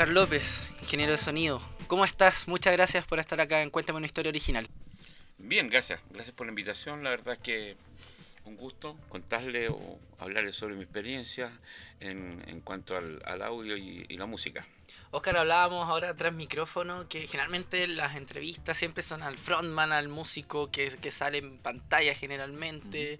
Oscar López, ingeniero de sonido. ¿Cómo estás? Muchas gracias por estar acá en Cuéntame una historia original. Bien, gracias. Gracias por la invitación. La verdad es que un gusto contarle o hablarle sobre mi experiencia en, en cuanto al, al audio y, y, la música. Oscar, hablábamos ahora tras micrófono que generalmente las entrevistas siempre son al frontman, al músico que, que sale en pantalla generalmente,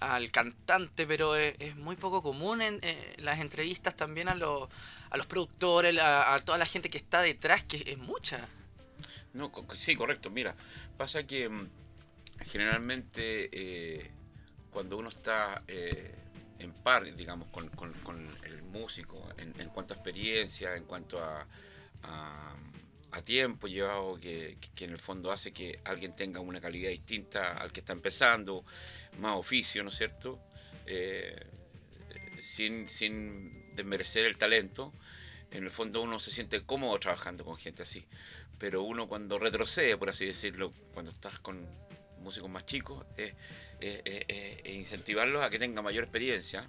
al cantante, pero es, es, muy poco común en eh, las entrevistas también a, lo, a los productores, a, a, toda la gente que está detrás, que es mucha. No, sí, correcto. Mira, pasa que mm, generalmente eh, cuando uno está eh, en par, digamos, con, el músico, en, cuanto a experiencia, en cuanto a tiempo llevado, que, que, en el fondo hace que alguien tenga una calidad distinta al que está empezando, más oficio, ¿no es cierto? Eh, sin, sin desmerecer el talento, en el fondo uno se siente cómodo trabajando con gente así. Pero uno cuando retrocede, por así decirlo, cuando estás con músicos más chicos, es, es, es, es incentivarlos a que tengan mayor experiencia.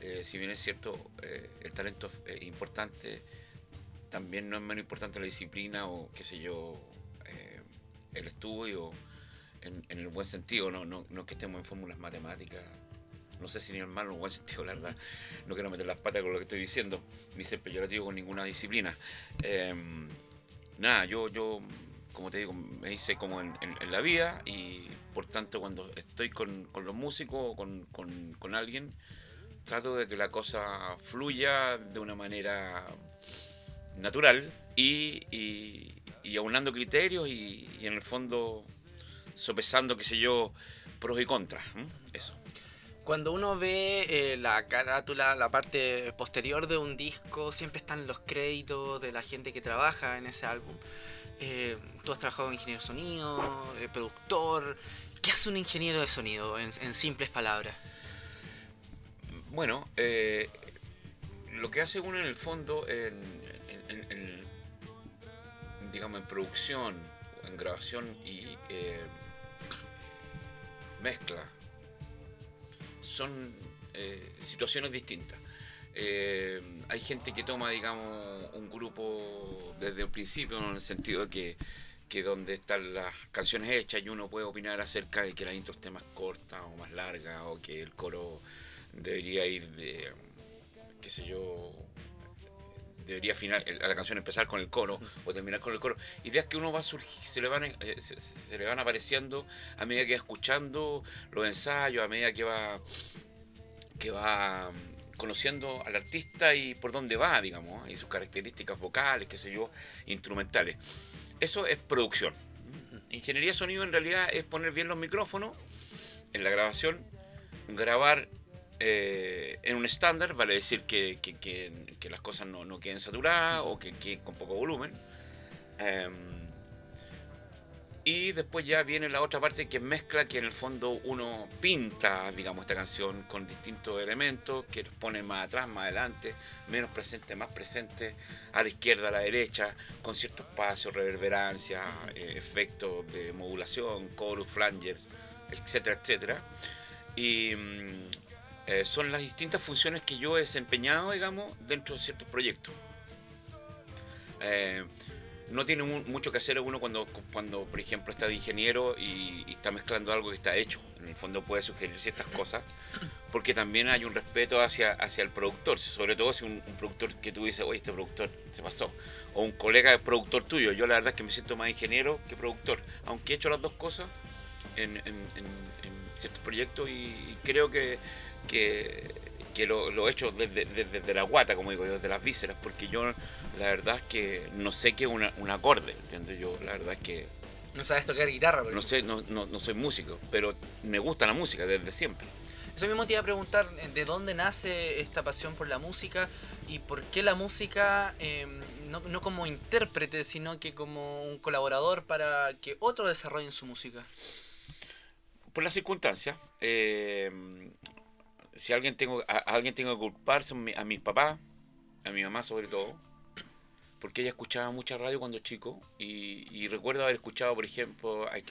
Eh, si bien es cierto, eh, el talento es importante, también no es menos importante la disciplina o, qué sé yo, eh, el estudio, en, en, el buen sentido, no, no, no es que estemos en fórmulas matemáticas, no sé si ni en mal o en buen sentido, la verdad, no quiero meter las patas con lo que estoy diciendo, ni ser peyorativo con ninguna disciplina. nada, yo, yo como te digo, me hice como en, en, en, la vida y por tanto cuando estoy con, con los músicos o con, con, con, alguien, trato de que la cosa fluya de una manera natural y, y, y aunando criterios y, y, en el fondo sopesando, qué sé yo, pros y contras. ¿eh? Eso. Cuando uno ve eh, la carátula, la parte posterior de un disco, siempre están los créditos de la gente que trabaja en ese álbum. Eh, tú has trabajado en ingeniero de sonido, eh, productor. ¿Qué hace un ingeniero de sonido, en, simples palabras? Bueno, eh, lo que hace uno en el fondo, en, digamos, en producción, en grabación y eh, mezcla, son eh, situaciones distintas. Eh, hay gente que toma, digamos, un grupo desde el principio, en el sentido de que, que donde están las canciones hechas y uno puede opinar acerca de que la intro esté más corta o más larga o que el coro debería ir de, qué sé yo, debería final, la canción empezar con el coro o terminar con el coro. Ideas que uno va a surgir, se le van, eh, se, se, le van apareciendo a medida que va escuchando los ensayos, a medida que va que va conociendo al artista y por dónde va, digamos, y sus características vocales, qué sé yo, instrumentales. Eso es producción. Ingeniería de sonido en realidad es poner bien los micrófonos en la grabación, grabar eh, en un estándar, vale decir que, que, que, las cosas no, no, queden saturadas o que queden con poco volumen. Eh, y después ya viene la otra parte que mezcla, que en el fondo uno pinta, digamos, esta canción con distintos elementos, que los pone más atrás, más adelante, menos presente, más presente, a la izquierda, a la derecha, con cierto espacio, reverberancia, eh, efectos de modulación, chorus, flanger, etcétera, etcétera. Y mm, eh, son las distintas funciones que yo he desempeñado, digamos, dentro de ciertos proyectos. Eh, no tiene mucho que hacer uno cuando, cuando por ejemplo, está de ingeniero y, está mezclando algo que está hecho. En el fondo puede sugerir ciertas cosas, porque también hay un respeto hacia, hacia el productor, sobre todo si un, productor que tú dices, oye, este productor se pasó, o un colega productor tuyo. Yo la verdad es que me siento más ingeniero que productor, aunque he hecho las dos cosas en, en, ciertos proyectos y, creo que que lo, lo he hecho desde, desde, desde, la guata, como digo yo, desde las vísceras, porque yo la verdad es que no sé qué es un acorde, ¿entiendes? Yo la verdad es que... No sabes tocar guitarra, No sé, no, no, no soy músico, pero me gusta la música desde siempre. Eso mismo te iba a preguntar, ¿de dónde nace esta pasión por la música y por qué la música, eh, no, no como intérprete, sino que como un colaborador para que otros desarrollen su música? Por las circunstancias. Eh, si alguien tengo, a, a alguien tengo que culpar a mis papás, a mi mamá sobre todo, porque ella escuchaba mucha radio cuando chico y, recuerdo haber escuchado, por ejemplo, I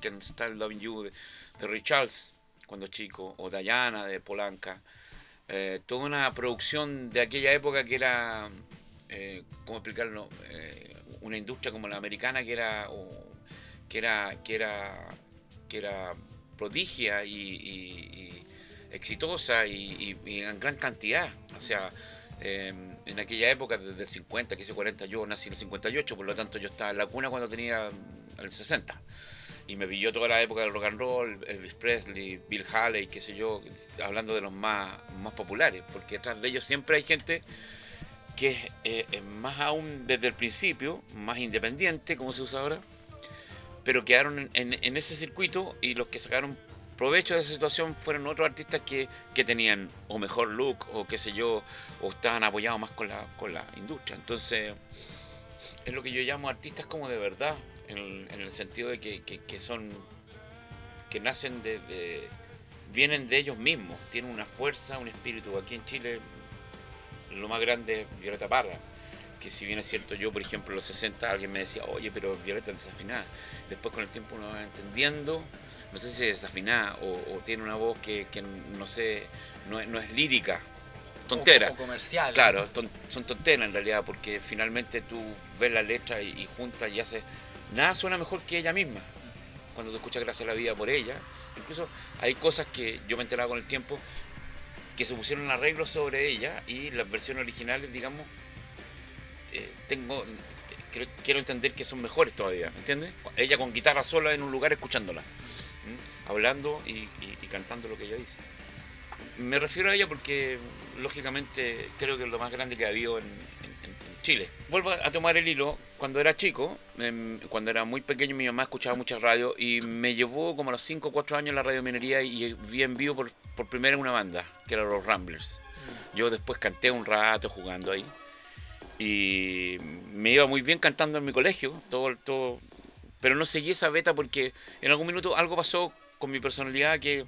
Can, Start Loving You de, de Ray cuando chico, o Diana de Polanca. Eh, toda una producción de aquella época que era eh, ¿cómo explicarlo? Eh, una industria como la americana que era, que era, que era, que era prodigia y, exitosa y, en gran cantidad. O sea, em, en aquella época, desde el 50, que hice 40, yo nací en el 58, por lo tanto yo estaba en la cuna cuando tenía el 60 y me pilló toda la época del rock and roll, Elvis Presley, Bill Haley, qué sé yo, hablando de los más, más populares, porque detrás de ellos siempre hay gente que es eh, más aún desde el principio, más independiente, como se usa ahora, pero quedaron en, ese circuito y los que sacaron provecho de esa situación fueron otros artistas que, que, tenían o mejor look o qué sé yo, o estaban apoyados más con la, con la industria. Entonces, es lo que yo llamo artistas como de verdad, en, el sentido de que, son, que nacen de, vienen de ellos mismos, tienen una fuerza, un espíritu. Aquí en Chile lo más grande es Violeta Parra, que si bien es cierto yo, por ejemplo, en los 60 alguien me decía, oye, pero Violeta es desafinada. Después con el tiempo uno va entendiendo, no sé si es desafinada o, tiene una voz que, no sé, no, no es lírica, tontera. comercial. Claro, son tonteras en realidad, porque finalmente tú ves la letra y, y juntas y haces nada suena mejor que ella misma. Cuando tú escuchas Gracias a la Vida por ella. Incluso hay cosas que yo me he enterado con el tiempo que se pusieron arreglos sobre ella y las versiones originales, digamos, eh, tengo quiero entender que son mejores todavía, ¿entiendes? Ella con guitarra sola en un lugar escuchándola, hablando y, cantando lo que ella dice. Me refiero a ella porque, lógicamente, creo que es lo más grande que ha habido en, Chile. Vuelvo a tomar el hilo. Cuando era chico, em, cuando era muy pequeño, mi mamá escuchaba mucha radio y me llevó como a los 5 o 4 años la radio minería y vi en vivo por, por primera una banda, que eran los Ramblers. Yo después canté un rato jugando ahí y me iba muy bien cantando en mi colegio, todo, todo, pero no seguí esa beta porque en algún minuto algo pasó con mi personalidad que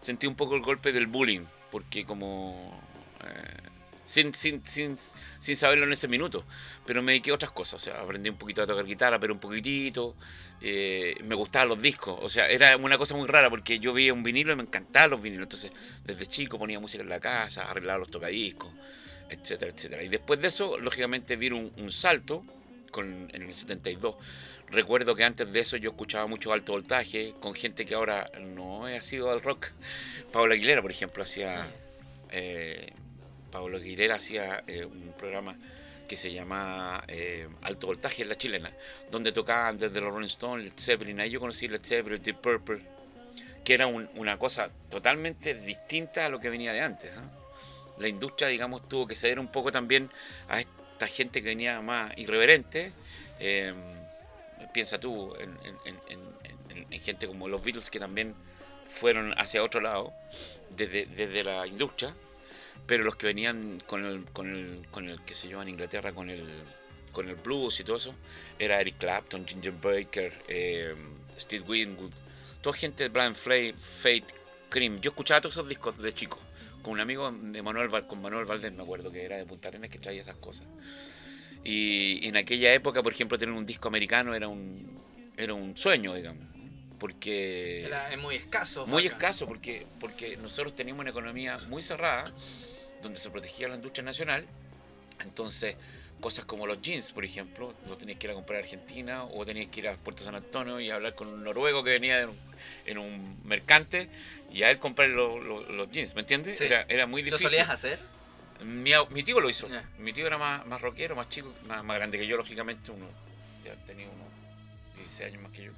sentí un poco el golpe del bullying, porque como eh, sin, sin, sin, sin saberlo en ese minuto. Pero me dediqué a otras cosas, o sea, aprendí un poquito a tocar guitarra, pero un poquitito. Eh, me gustaban los discos, o sea, era una cosa muy rara porque yo veía un vinilo y me encantaban los vinilos. Entonces, desde chico ponía música en la casa, arreglaba los tocadiscos, etcétera, etcétera. Y después de eso, lógicamente, vi un, un salto con, en el 72. Recuerdo que antes de eso yo escuchaba mucho alto voltaje con gente que ahora no ha sido al rock. Paula Aguilera, por ejemplo, hacía eh, Pablo Aguilera hacía eh, un programa que se llama eh, Alto Voltaje en la chilena, donde tocaban desde los Rolling Stones, Led Zeppelin, ahí yo conocí Led Zeppelin, Deep Purple, que era una cosa totalmente distinta a lo que venía de antes. La industria, digamos, tuvo que ceder un poco también a esta gente que venía más irreverente. Eh, piensa tú en, en, gente como los Beatles que también fueron hacia otro lado, desde, desde la industria pero los que venían con el, con el, con el que se yo, en Inglaterra, con el, con el blues y todo eso, era Eric Clapton, Ginger Baker, eh, Steve Winwood, toda gente de Brian Flay, Fate, Cream. Yo escuchaba todos esos discos de chico, con un amigo de Manuel, con Manuel Valdés, me acuerdo, que era de Punta Arenas, que traía esas cosas. Y en aquella época, por ejemplo, tener un disco americano era un, era un sueño, digamos. Porque... Era, es muy escaso. Muy escaso, porque, porque nosotros teníamos una economía muy cerrada donde se protegía la industria nacional. Entonces, cosas como los jeans, por ejemplo, lo tenías que ir a comprar a Argentina o tenías que ir a Puerto San Antonio y hablar con un noruego que venía en un, mercante y a él comprar los, jeans, ¿me entiendes? Era, era muy difícil. ¿Lo solías hacer? Mi, mi tío lo hizo. Mi tío era más, más rockero, más chico, más, más grande que yo, lógicamente, uno ya tenía unos 16 años más que yo.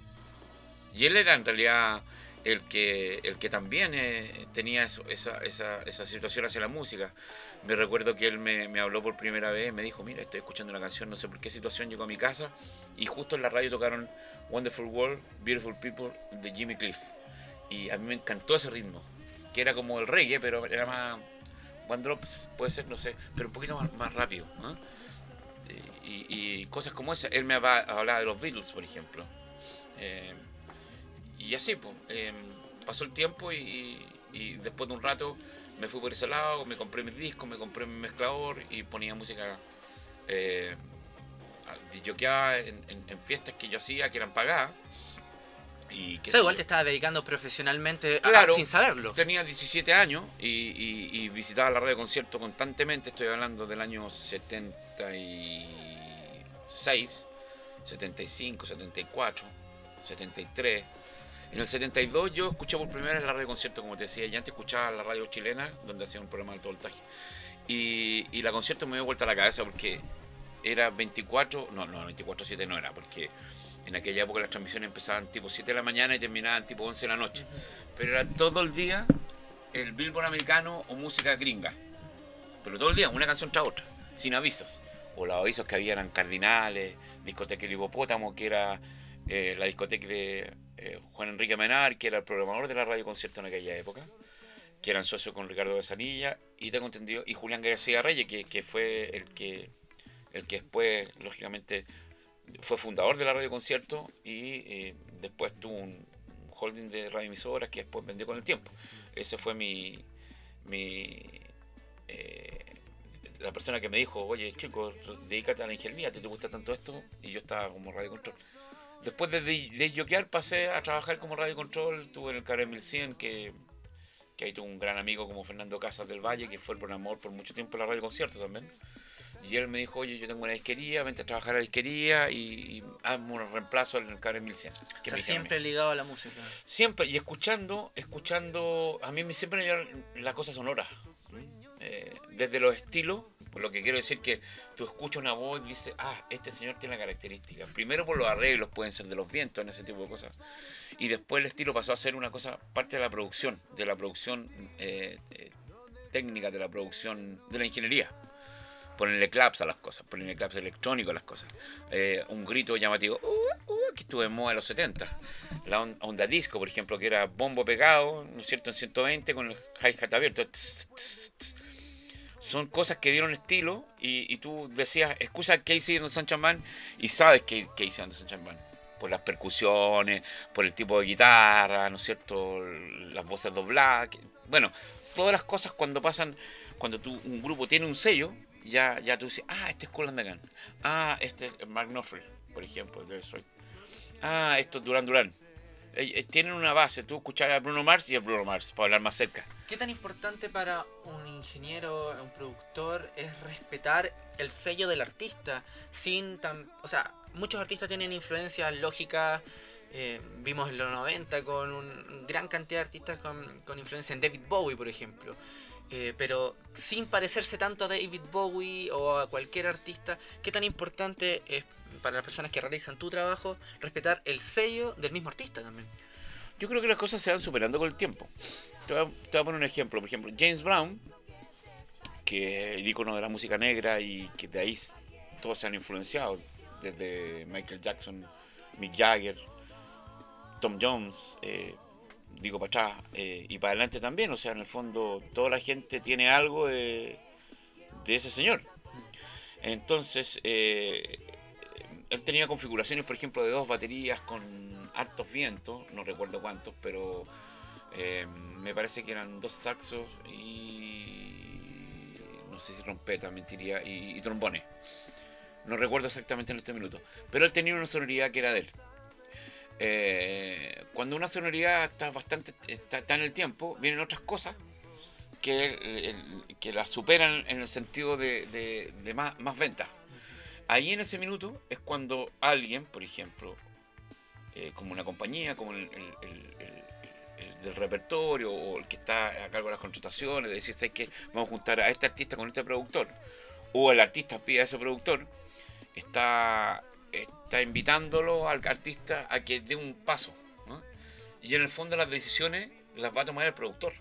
Y él era en realidad el que, el que también eh, tenía esa, esa, esa, situación hacia la música. Me recuerdo que él me, me, habló por primera vez, me dijo, mira, estoy escuchando una canción, no sé por qué situación llegó a mi casa, y justo en la radio tocaron Wonderful World, Beautiful People de Jimmy Cliff. Y a mí me encantó ese ritmo, que era como el reggae, pero era más... One Drops puede ser, no sé, pero un poquito más, más rápido. Y, y, cosas como esa. Él me hablaba de los Beatles, por ejemplo. Eh, y así, pues, pasó el tiempo y, después de un rato me fui por ese lado, me compré mis discos, me compré mi mezclador y ponía música eh, en, en, fiestas que yo hacía, que eran pagadas. Y o sea, igual te estabas dedicando profesionalmente a- Claro. sin saberlo. Tenía 17 años y, y- y visitaba la radio de concierto constantemente. Estoy hablando del año 76, 75, 74, 73. En el 72 yo escuché por primera vez la radio de concierto, como te decía, y antes escuchaba la radio chilena, donde hacía un programa de alto voltaje. Y, y la concierto me dio vuelta la cabeza porque era 24, no, no, 24-7 no era, porque en aquella época las transmisiones empezaban tipo 7 de la mañana y terminaban tipo 11 de la noche. Pero era todo el día el Billboard americano o música gringa. Pero todo el día, una canción tras otra, sin avisos. O los avisos que había eran Cardinales, Discoteca El Hipopótamo, que era eh, la discoteca de eh, Juan Enrique Menar, que era el programador de la radio concierto en aquella época, que eran socios con Ricardo Besanilla, y tengo entendido, y Julián García Reyes, que, que fue el que, el que después, lógicamente, fue fundador de la radio concierto y eh, después tuvo un holding de radioemisoras que después vendió con el tiempo. Ese fue mi, eh, la persona que me dijo, oye chico, dedícate a la ingeniería, ¿te, te gusta tanto esto? Y yo estaba como radio control. Después de, de, yokear pasé a trabajar como radio control, estuve en el Carrera 1100 que, que ahí tuve un gran amigo como Fernando Casas del Valle, que fue el programador por mucho tiempo en la radio concierto también. Y él me dijo, oye, yo tengo una disquería, vente a trabajar a la disquería y, y hazme un reemplazo en el Carrera 1100. O que sea, me dijeron a mí. siempre ligado a la música. Siempre, y escuchando, escuchando, a mí me siempre me llevan la cosa sonora. Eh, desde los estilos, por lo que quiero decir que tú escuchas una voz y dices, ah, este señor tiene la característica. Primero por los arreglos, pueden ser de los vientos, en ese tipo de cosas. Y después el estilo pasó a ser una cosa, parte de la producción, de la producción eh, eh, técnica, de la producción, de la ingeniería. Ponerle claps a las cosas, ponerle claps electrónicos a las cosas. Eh, un grito llamativo, uh, uh, que estuvo en moda en los 70. La on- onda disco, por ejemplo, que era bombo pegado, ¿no es cierto?, en 120 con el hi-hat abierto. Tss, tss, tss. Son cosas que dieron estilo y, y tú decías, escucha Casey and the Sunshine Band y sabes que Casey and the Sunshine Band. Por las percusiones, por el tipo de guitarra, ¿no es cierto?, las voces dobladas. Bueno, todas las cosas cuando pasan, cuando tú, un grupo tiene un sello, ya, ya tú dices, ah, este es Cool. Ah, este es Mark Knopfler, por ejemplo, de Detroit. Ah, esto es Duran Duran. Eh, eh, tienen una base, tú escuchas a Bruno Mars y a Bruno Mars, para hablar más cerca. ¿Qué tan importante para un ingeniero, un productor, es respetar el sello del artista? Sin tan. O sea, muchos artistas tienen influencias lógicas. eh, vimos en los 90 con un gran cantidad de artistas con, con influencia en David Bowie, por ejemplo. Eh, pero sin parecerse tanto a David Bowie o a cualquier artista, ¿qué tan importante es para las personas que realizan tu trabajo respetar el sello del mismo artista también? Yo creo que las cosas se van superando con el tiempo. Te voy, a, te voy a poner un ejemplo. Por ejemplo, James Brown, que es el icono de la música negra y que de ahí todos se han influenciado, desde Michael Jackson, Mick Jagger, Tom Jones, eh, digo para atrás, eh, y para adelante también. O sea, en el fondo, toda la gente tiene algo de, de ese señor. Entonces, eh, él tenía configuraciones, por ejemplo, de dos baterías con hartos vientos, no recuerdo cuántos, pero eh, me parece que eran dos saxos y no sé si trompeta, mentiría, y, y trombones. No recuerdo exactamente en este minuto. Pero él tenía una sonoridad que era de él. Eh, cuando una sonoridad está bastante está, en el tiempo, vienen otras cosas que, el- que la superan en el sentido de, más, más ventas. Ahí en ese minuto es cuando alguien, por ejemplo, eh, como una compañía, como el, el- el- el- el del repertorio o el que está a cargo de las contrataciones, de decir, ¿sabes qué? Vamos a juntar a este artista con este productor, o el artista pide a ese productor, está, está invitándolo al artista a que dé un paso. ¿no? Y en el fondo las decisiones las va a tomar el productor.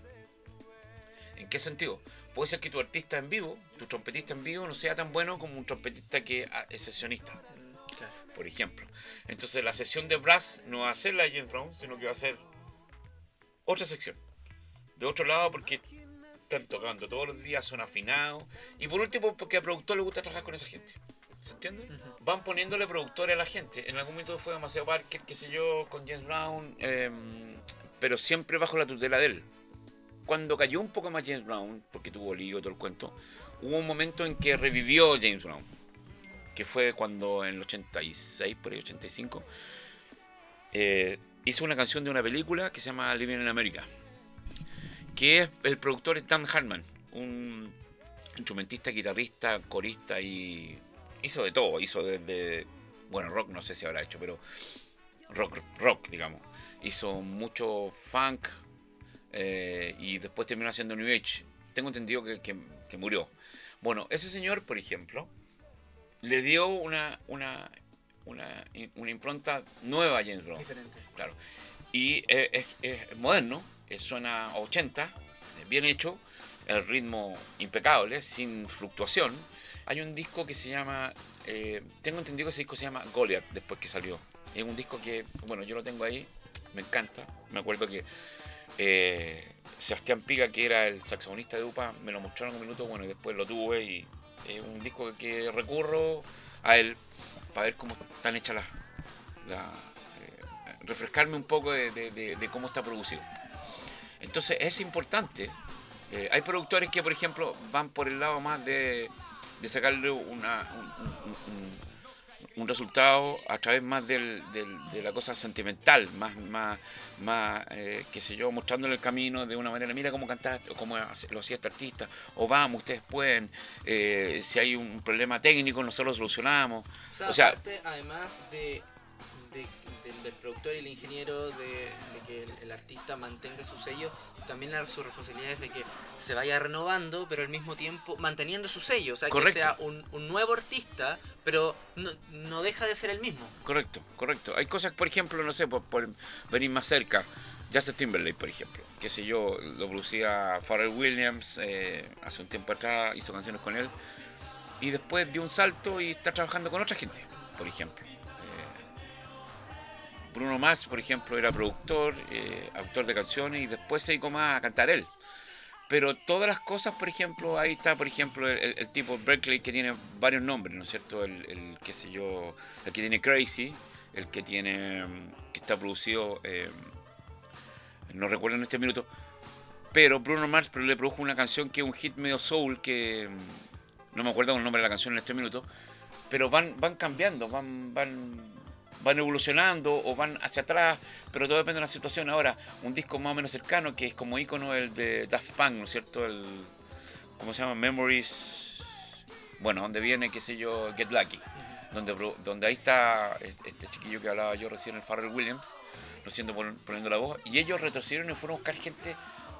¿En qué sentido? Puede ser que tu artista en vivo, tu trompetista en vivo, no sea tan bueno como un trompetista que es sesionista, por ejemplo. Entonces la sesión de brass no va a ser la de James Brown, sino que va a ser otra sección. De otro lado, porque están tocando todos los días, son afinados. Y por último, porque al productor le gusta trabajar con esa gente. ¿Se entiende? Van poniéndole productores a la gente. En algún momento fue demasiado Parker, qué sé yo, con James Brown, em, pero siempre bajo la tutela de él. Cuando cayó un poco más James Brown, porque tuvo lío y todo el cuento, hubo un momento en que revivió James Brown, que fue cuando en el 86, por ahí 85, eh, hizo una canción de una película que se llama Living in America, que es el productor es Dan Hartman, un instrumentista, guitarrista, corista y hizo de todo, hizo desde, bueno, rock no sé si habrá hecho, pero rock, rock, digamos. Hizo mucho funk eh, y después terminó haciendo New Age. Tengo entendido que, que- que murió. Bueno, ese señor, por ejemplo, le dio una, una, una, una impronta nueva a James Brown. Diferente. Claro. Y eh, es, es moderno, eh, suena a 80, eh, bien hecho, el ritmo impecable, sin fluctuación. Hay un disco que se llama, eh, tengo entendido que ese disco se llama Goliath después que salió. Es un disco que, bueno, yo lo tengo ahí, me encanta. Me acuerdo que eh, Sebastián Piga, que era el saxofonista de UPA, me lo mostró en un minuto, bueno, y después lo tuve y es un disco que recurro a él para ver cómo están hechas las, la, eh, refrescarme un poco de cómo está producido. Entonces es importante. Eh, hay productores que, por ejemplo, van por el lado más de, de sacarle una, un, un- un- un resultado a través más del- del- de la cosa sentimental, más, más, más eh, qué sé yo, mostrándole el camino de una manera, mira cómo cantaste, o cómo lo hacía este artista, o vamos, ustedes pueden, eh, si hay un problema técnico, nosotros lo solucionamos. O sea, O sea- aparte, además de, de- del, del productor y el ingeniero, de, de que el, el artista mantenga su sello, también la, su responsabilidad es de que se vaya renovando, pero al mismo tiempo manteniendo su sello. O sea, Correcto. que sea un, un nuevo artista, pero no, no deja de ser el mismo. Correcto, correcto. Hay cosas, por ejemplo, no sé, por, por venir más cerca. Justin Timberlake, por ejemplo. Que sé yo, lo producía Pharrell Williams eh, hace un tiempo atrás, hizo canciones con él. Y después dio un salto y está trabajando con otra gente, por ejemplo. Bruno Mars, por ejemplo, era productor, eh, autor de canciones y después se dedicó más a cantar él. Pero todas las cosas, por ejemplo, ahí está, por ejemplo, el, tipo Berkeley que tiene varios nombres, ¿no es cierto? El, qué sé yo, el que tiene Crazy, el que tiene, que está producido, eh, no recuerdo en este minuto, pero Bruno Mars pero le produjo una canción que es un hit medio soul, que no me acuerdo el nombre de la canción en este minuto, pero van, van cambiando, van, van, van evolucionando o van hacia atrás, pero todo depende de la situación. Ahora, un disco más o menos cercano, que es como ícono el de Daft Punk, ¿no es cierto? El, ¿Cómo se llama? Memories. Bueno, donde viene, qué sé yo, Get Lucky. Donde, donde ahí está este este chiquillo que hablaba yo recién, el Pharrell Williams, lo siento pon- poniendo la voz. Y ellos retrocedieron y fueron a buscar gente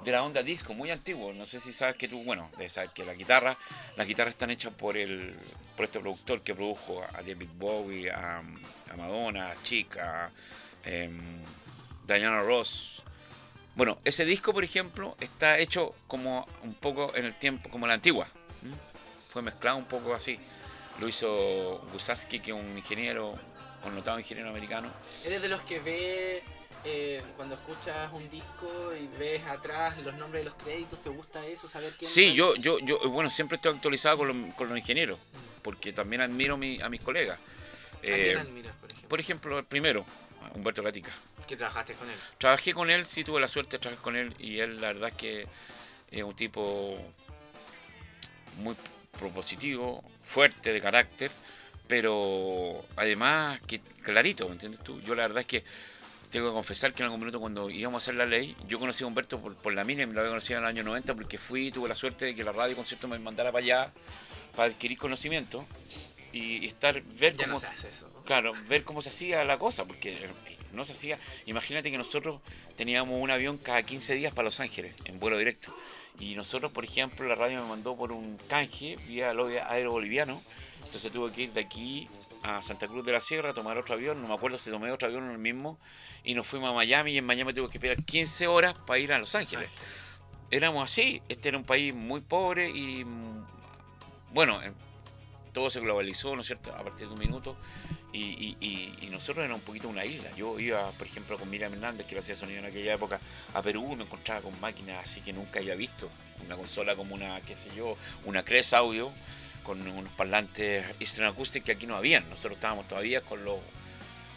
de la onda disco, muy antiguo. No sé si sabes que tú, bueno, debes saber que la guitarra, las guitarras están hechas por el por este productor que produjo a David Bowie, a, a Madonna, a Chic, a em, Diana Ross. Bueno, ese disco, por ejemplo, está hecho como un poco en el tiempo, como la antigua. Fue mezclado un poco así. Lo hizo Gusaski, que es un ingeniero, connotado ingeniero americano. ¿Eres de los que ve eh, cuando escuchas un disco y ves atrás los nombres de los créditos? ¿Te gusta eso? ¿Saber quién Sí, yo, yo, yo, bueno, siempre estoy actualizado con, los- con los ingenieros, porque también admiro mi- a mis colegas. ¿A Eh, quién admiras, por ejemplo? por ejemplo, primero, Humberto Gatica. Que trabajaste con él. Trabajé con él, sí tuve la suerte de trabajar con él y él la verdad es que es un tipo muy propositivo, fuerte de carácter, pero además que clarito, ¿me entiendes tú? Yo la verdad es que tengo que confesar que en algún minuto cuando íbamos a hacer la ley, yo conocí a Humberto por, por la mina y me lo había conocido en el año 90 porque fui, tuve la suerte de que la radio concierto me mandara para allá para adquirir conocimiento y estar, ver Ya cómo... no se hace eso. Claro, ver cómo se hacía la cosa, porque no se hacía. Imagínate que nosotros teníamos un avión cada 15 días para Los Ángeles, en vuelo directo. Y nosotros, por ejemplo, la radio me mandó por un canje vía Lobby Aero Boliviano. Entonces tuve que ir de aquí a Santa Cruz de la Sierra, tomar otro avión. No me acuerdo si tomé otro avión o el mismo. Y nos fuimos a Miami y en Miami tuve que esperar 15 horas para ir a Los Ángeles. Éramos así. Este era un país muy pobre y. mm, Bueno, en- todo se globalizó, ¿no es cierto?, a partir de un minuto, y, nosotros era un poquito una isla. Yo iba, por ejemplo, con Miriam Hernández, que lo hacía sonido en aquella época, a Perú, me encontraba con máquinas así que nunca había visto. Una consola como una, qué sé yo, una Cres Audio, con unos parlantes Eastern Acoustic que aquí no habían. Nosotros estábamos todavía con los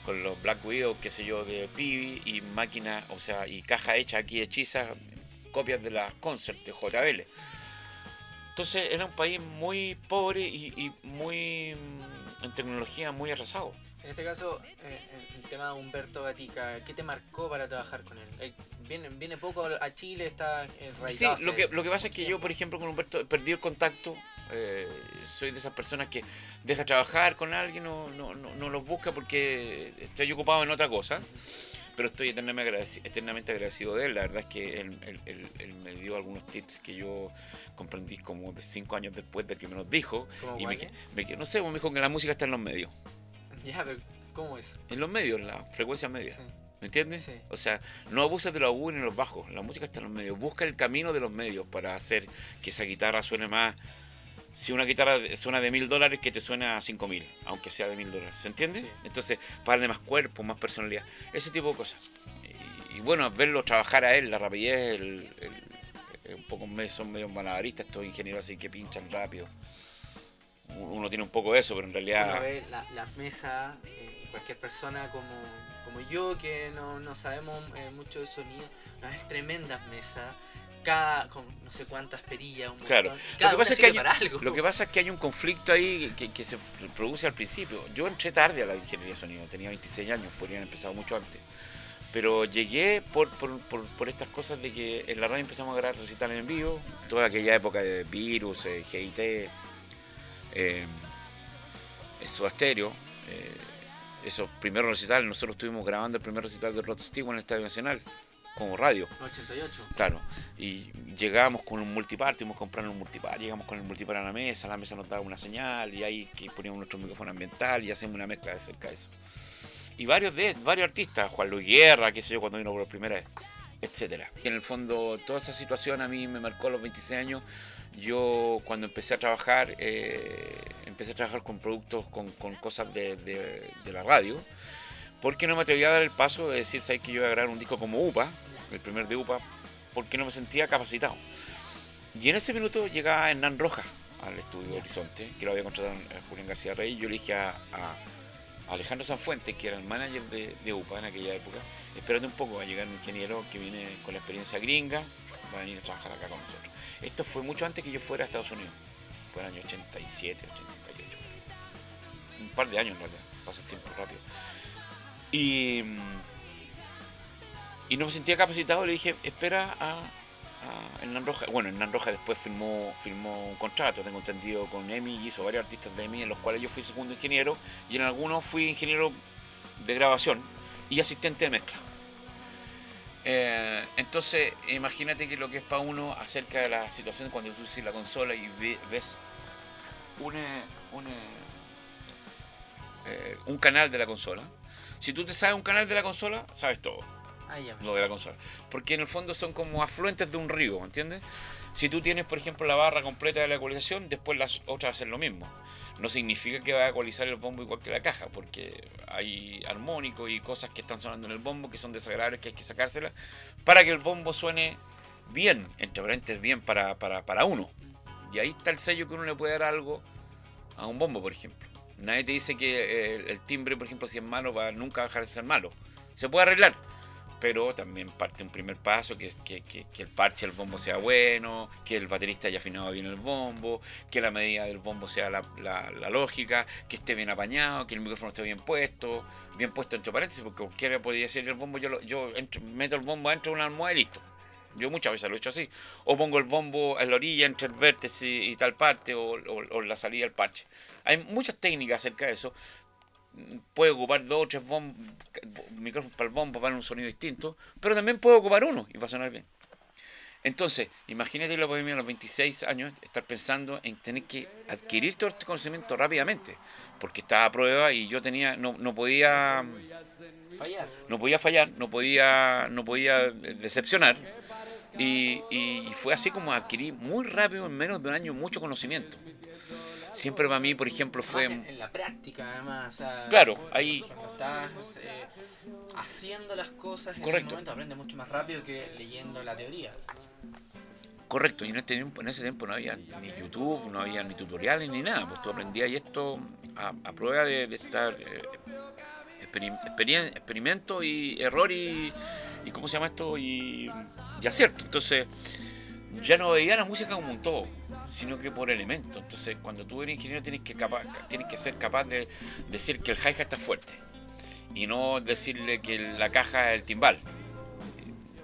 con los Black Widow, qué sé yo, de Pibi, y máquinas, o sea, y caja hecha aquí hechizas, copias de las Concert de JBL. Entonces era un país muy pobre y, y muy mm, en tecnología muy atrasado. En este caso, eh, el, tema de Humberto Gatica, ¿qué te marcó para trabajar con él? él viene, viene poco a Chile, está enraizado. Sí, lo que, lo que pasa es que yo, por ejemplo, con Humberto perdí el contacto. Eh, soy de esas personas que deja trabajar con alguien, no, no, no, no los busca porque estoy ocupado en otra cosa pero estoy eternamente agradecido, eternamente agradecido de él. La verdad es que él, me dio algunos tips que yo comprendí como de cinco años después de que me los dijo. y me, me, no sé, me dijo que la música está en los medios. Ya, pero ¿cómo es? En los medios, en la frecuencia media. ¿Me entiendes? O sea, no abuses de los agudos ni los bajos. La música está en los medios. Busca el camino de los medios para hacer que esa guitarra suene más si una guitarra suena de mil dólares, que te suena a cinco mil, aunque sea de mil dólares. ¿Se entiende? Entonces, para darle más cuerpo, más personalidad. Ese tipo de cosas. Y, bueno, verlo trabajar a él, la rapidez, el, un poco son medio malabaristas estos ingenieros así que pinchan rápido. Uno tiene un poco de eso, pero en realidad. las la mesas, eh, cualquier persona como, como yo que no, no sabemos eh, mucho de sonido, no es tremendas mesas cada, con no sé cuántas perillas, un claro. lo que, pasa es que hay, lo que pasa es que hay un conflicto ahí que, se produce al principio. Yo entré tarde a la ingeniería de sonido, tenía 26 años, podrían haber empezado mucho antes. Pero llegué por, por, por, estas cosas de que en la radio empezamos a grabar recitales en vivo, toda aquella época de Virus, eh, GIT, eh, Stereo, eh, esos primeros recitales, nosotros estuvimos grabando el primer recital de Rod Stewart en el Estadio Nacional como radio. 88. Claro. Y llegábamos con un multipar, tuvimos que comprar un multipar, llegamos con el multipar a la mesa, la mesa nos daba una señal y ahí que poníamos nuestro micrófono ambiental y hacemos una mezcla de cerca de eso. Y varios de varios artistas, Juan Luis Guerra, qué sé yo, cuando vino por primera vez, etcétera. Y en el fondo, toda esa situación a mí me marcó a los 26 años. Yo cuando empecé a trabajar, eh, empecé a trabajar con productos, con, cosas de, de la radio porque no me atrevía a dar el paso de decir, ¿sabes que yo iba a grabar un disco como UPA, el primer de UPA, porque no me sentía capacitado? Y en ese minuto llega Hernán Rojas al estudio Horizonte, que lo había contratado Julián García Rey, y yo le dije a, Alejandro Sanfuentes, que era el manager de, UPA en aquella época, espérate un poco, va a llegar un ingeniero que viene con la experiencia gringa, va a venir a trabajar acá con nosotros. Esto fue mucho antes que yo fuera a Estados Unidos, fue en el año 87, 88, un par de años en realidad, pasa el tiempo rápido. Y, y no me sentía capacitado, le dije, espera a, a Hernán Roja. Bueno, Hernán Roja después firmó, firmó un contrato, tengo entendido, con EMI y hizo varios artistas de EMI, en los cuales yo fui segundo ingeniero y en algunos fui ingeniero de grabación y asistente de mezcla. Eh, entonces, imagínate que lo que es para uno acerca de la situación cuando tú usas la consola y ves un, un, eh, un canal de la consola si tú te sabes un canal de la consola, sabes todo. Ah, lo de la consola. Porque en el fondo son como afluentes de un río, ¿entiendes? Si tú tienes, por ejemplo, la barra completa de la ecualización, después las otras hacen lo mismo. No significa que va a ecualizar el bombo igual que la caja, porque hay armónicos y cosas que están sonando en el bombo que son desagradables, que hay que sacárselas, para que el bombo suene bien, entre paréntesis, bien para, para, para uno. Y ahí está el sello que uno le puede dar algo a un bombo, por ejemplo. Nadie te dice que eh, el, timbre, por ejemplo, si es malo, va a nunca dejar de ser malo. Se puede arreglar, pero también parte un primer paso, que, que, que, el parche del bombo sea bueno, que el baterista haya afinado bien el bombo, que la medida del bombo sea la, lógica, que esté bien apañado, que el micrófono esté bien puesto, bien puesto entre paréntesis, porque cualquiera podría ser el bombo, yo, yo meto el bombo dentro de una almohada y listo. Yo muchas veces lo he hecho así. O pongo el bombo en la orilla entre el vértice y tal parte, o, la salida del parche. Hay muchas técnicas acerca de eso. Puede ocupar dos o tres micrófonos para el bombo para un sonido distinto, pero también puedo ocupar uno y va a sonar bien. Entonces, imagínate lo que a los 26 años estar pensando en tener que adquirir todo este conocimiento rápidamente, porque estaba a prueba y yo tenía no, no podía fallar. No podía fallar, no podía no podía decepcionar y, y fue así como adquirí muy rápido en menos de un año mucho conocimiento siempre para mí, por ejemplo, fue... En, la práctica, además. claro, ahí... Cuando estás eh, haciendo las cosas, en el momento aprendes mucho más rápido que leyendo la teoría. Correcto, y en, este tiempo, en ese tiempo no había ni YouTube, no había ni tutoriales ni nada, pues tú aprendías y esto a, prueba de, estar eh, experimento y error y, y, ¿cómo se llama esto? Y, acierto. Entonces, ya no veía la música como un todo sino que por elemento. Entonces, cuando tú eres ingeniero tienes que, capaz, tienes que ser capaz de decir que el hi-hat está fuerte y no decirle que la caja es el timbal.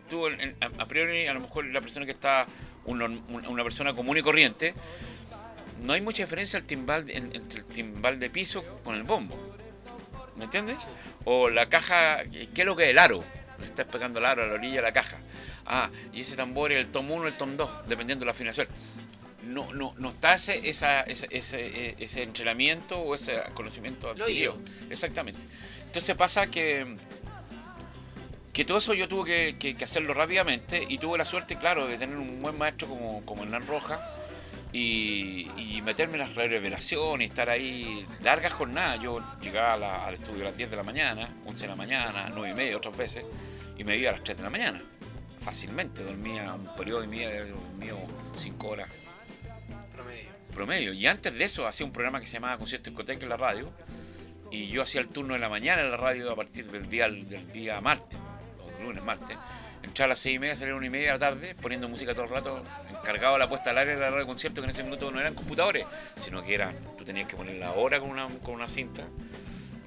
Tú, a priori, a lo mejor la persona que está, una persona común y corriente, no hay mucha diferencia entre el timbal de piso con el bombo. ¿Me entiendes? O la caja, ¿qué es lo que es el aro? Le estás pegando el aro a la orilla de la caja. Ah, y ese tambor es el tom 1 o el tom 2, dependiendo de la afinación. No, no, no está ese, esa, ese, ese, entrenamiento o ese conocimiento adquirido. Exactamente. Entonces pasa que que todo eso yo tuve que, que, hacerlo rápidamente y tuve la suerte, claro, de tener un buen maestro como, como Hernán Roja y, meterme en las revelaciones, estar ahí largas jornadas. Yo llegaba al estudio a las 10 de la mañana, 11 de la mañana, 9 y media otras veces, y me iba a las 3 de la mañana. Fácilmente, dormía un periodo y medio, dormía 5 horas. Promedio. Promedio. Y antes de eso hacía un programa que se llamaba Concierto Discoteca en la radio, y yo hacía el turno de la mañana en la radio a partir del día, del día martes, o lunes, martes entraba a las seis y media, salía a una y media de la tarde, poniendo música todo el rato, encargado de la puesta al aire de la radio concierto, que en ese minuto no eran computadores, sino que era, tú tenías que poner la hora con una, con una cinta,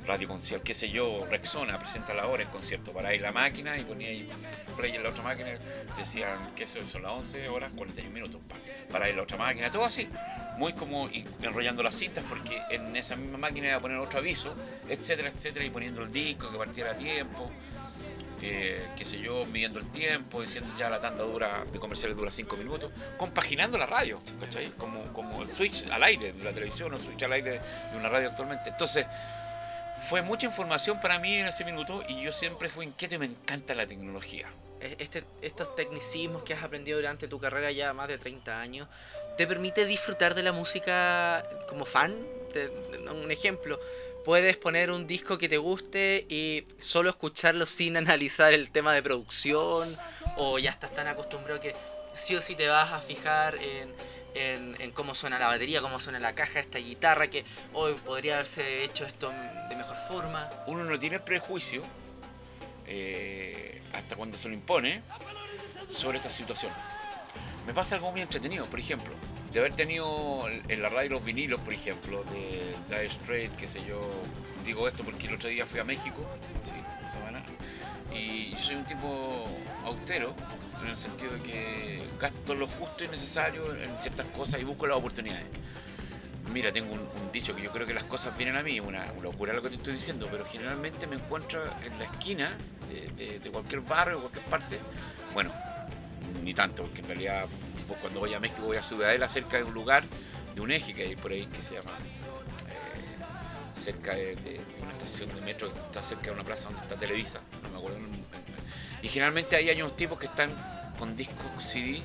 radio concierto, qué sé yo, Rexona presenta la hora en concierto, para ahí la máquina y ponía ahí play en la otra máquina, decían que son las 11 horas, 41 minutos, para ir la otra máquina, todo así, muy como enrollando las cintas, porque en esa misma máquina iba a poner otro aviso, etcétera, etcétera, y poniendo el disco que partiera a tiempo eh, qué sé yo, midiendo el tiempo, diciendo ya la tanda dura de comerciales dura 5 minutos, compaginando la radio, ¿cachai? Como, como el switch al aire de la televisión o el switch al aire de una radio actualmente. Entonces, fue mucha información para mí en ese minuto y yo siempre fui inquieto y me encanta la tecnología. Este, estos tecnicismos que has aprendido durante tu carrera ya más de 30 años, ¿te permite disfrutar de la música como fan? un ejemplo, puedes poner un disco que te guste y solo escucharlo sin analizar el tema de producción o ya estás tan acostumbrado que sí o sí te vas a fijar en, cómo suena la batería, cómo suena la caja, esta guitarra, que hoy podría haberse hecho esto de mejor forma. Uno no tiene prejuicio eh, hasta cuando se lo impone sobre esta situación. Me pasa algo muy entretenido, por ejemplo de haber tenido en la radio los vinilos, por ejemplo, de Dire Straits, qué sé yo, digo esto porque el otro día fui a México, sí, semana, y soy un tipo austero, en el sentido de que gasto lo justo y necesario en ciertas cosas y busco las oportunidades. Mira, tengo un, dicho que yo creo que las cosas vienen a mí, una, locura lo que te estoy diciendo, pero generalmente me encuentro en la esquina de, de cualquier barrio, cualquier parte. Bueno, ni tanto, porque en realidad cuando voy a México voy a Ciudadela cerca de un lugar, de un eje que hay por ahí que se llama eh, cerca de, una estación de metro que está cerca de una plaza donde está Televisa, no me acuerdo. Y generalmente ahí hay unos tipos que están con discos CD eh,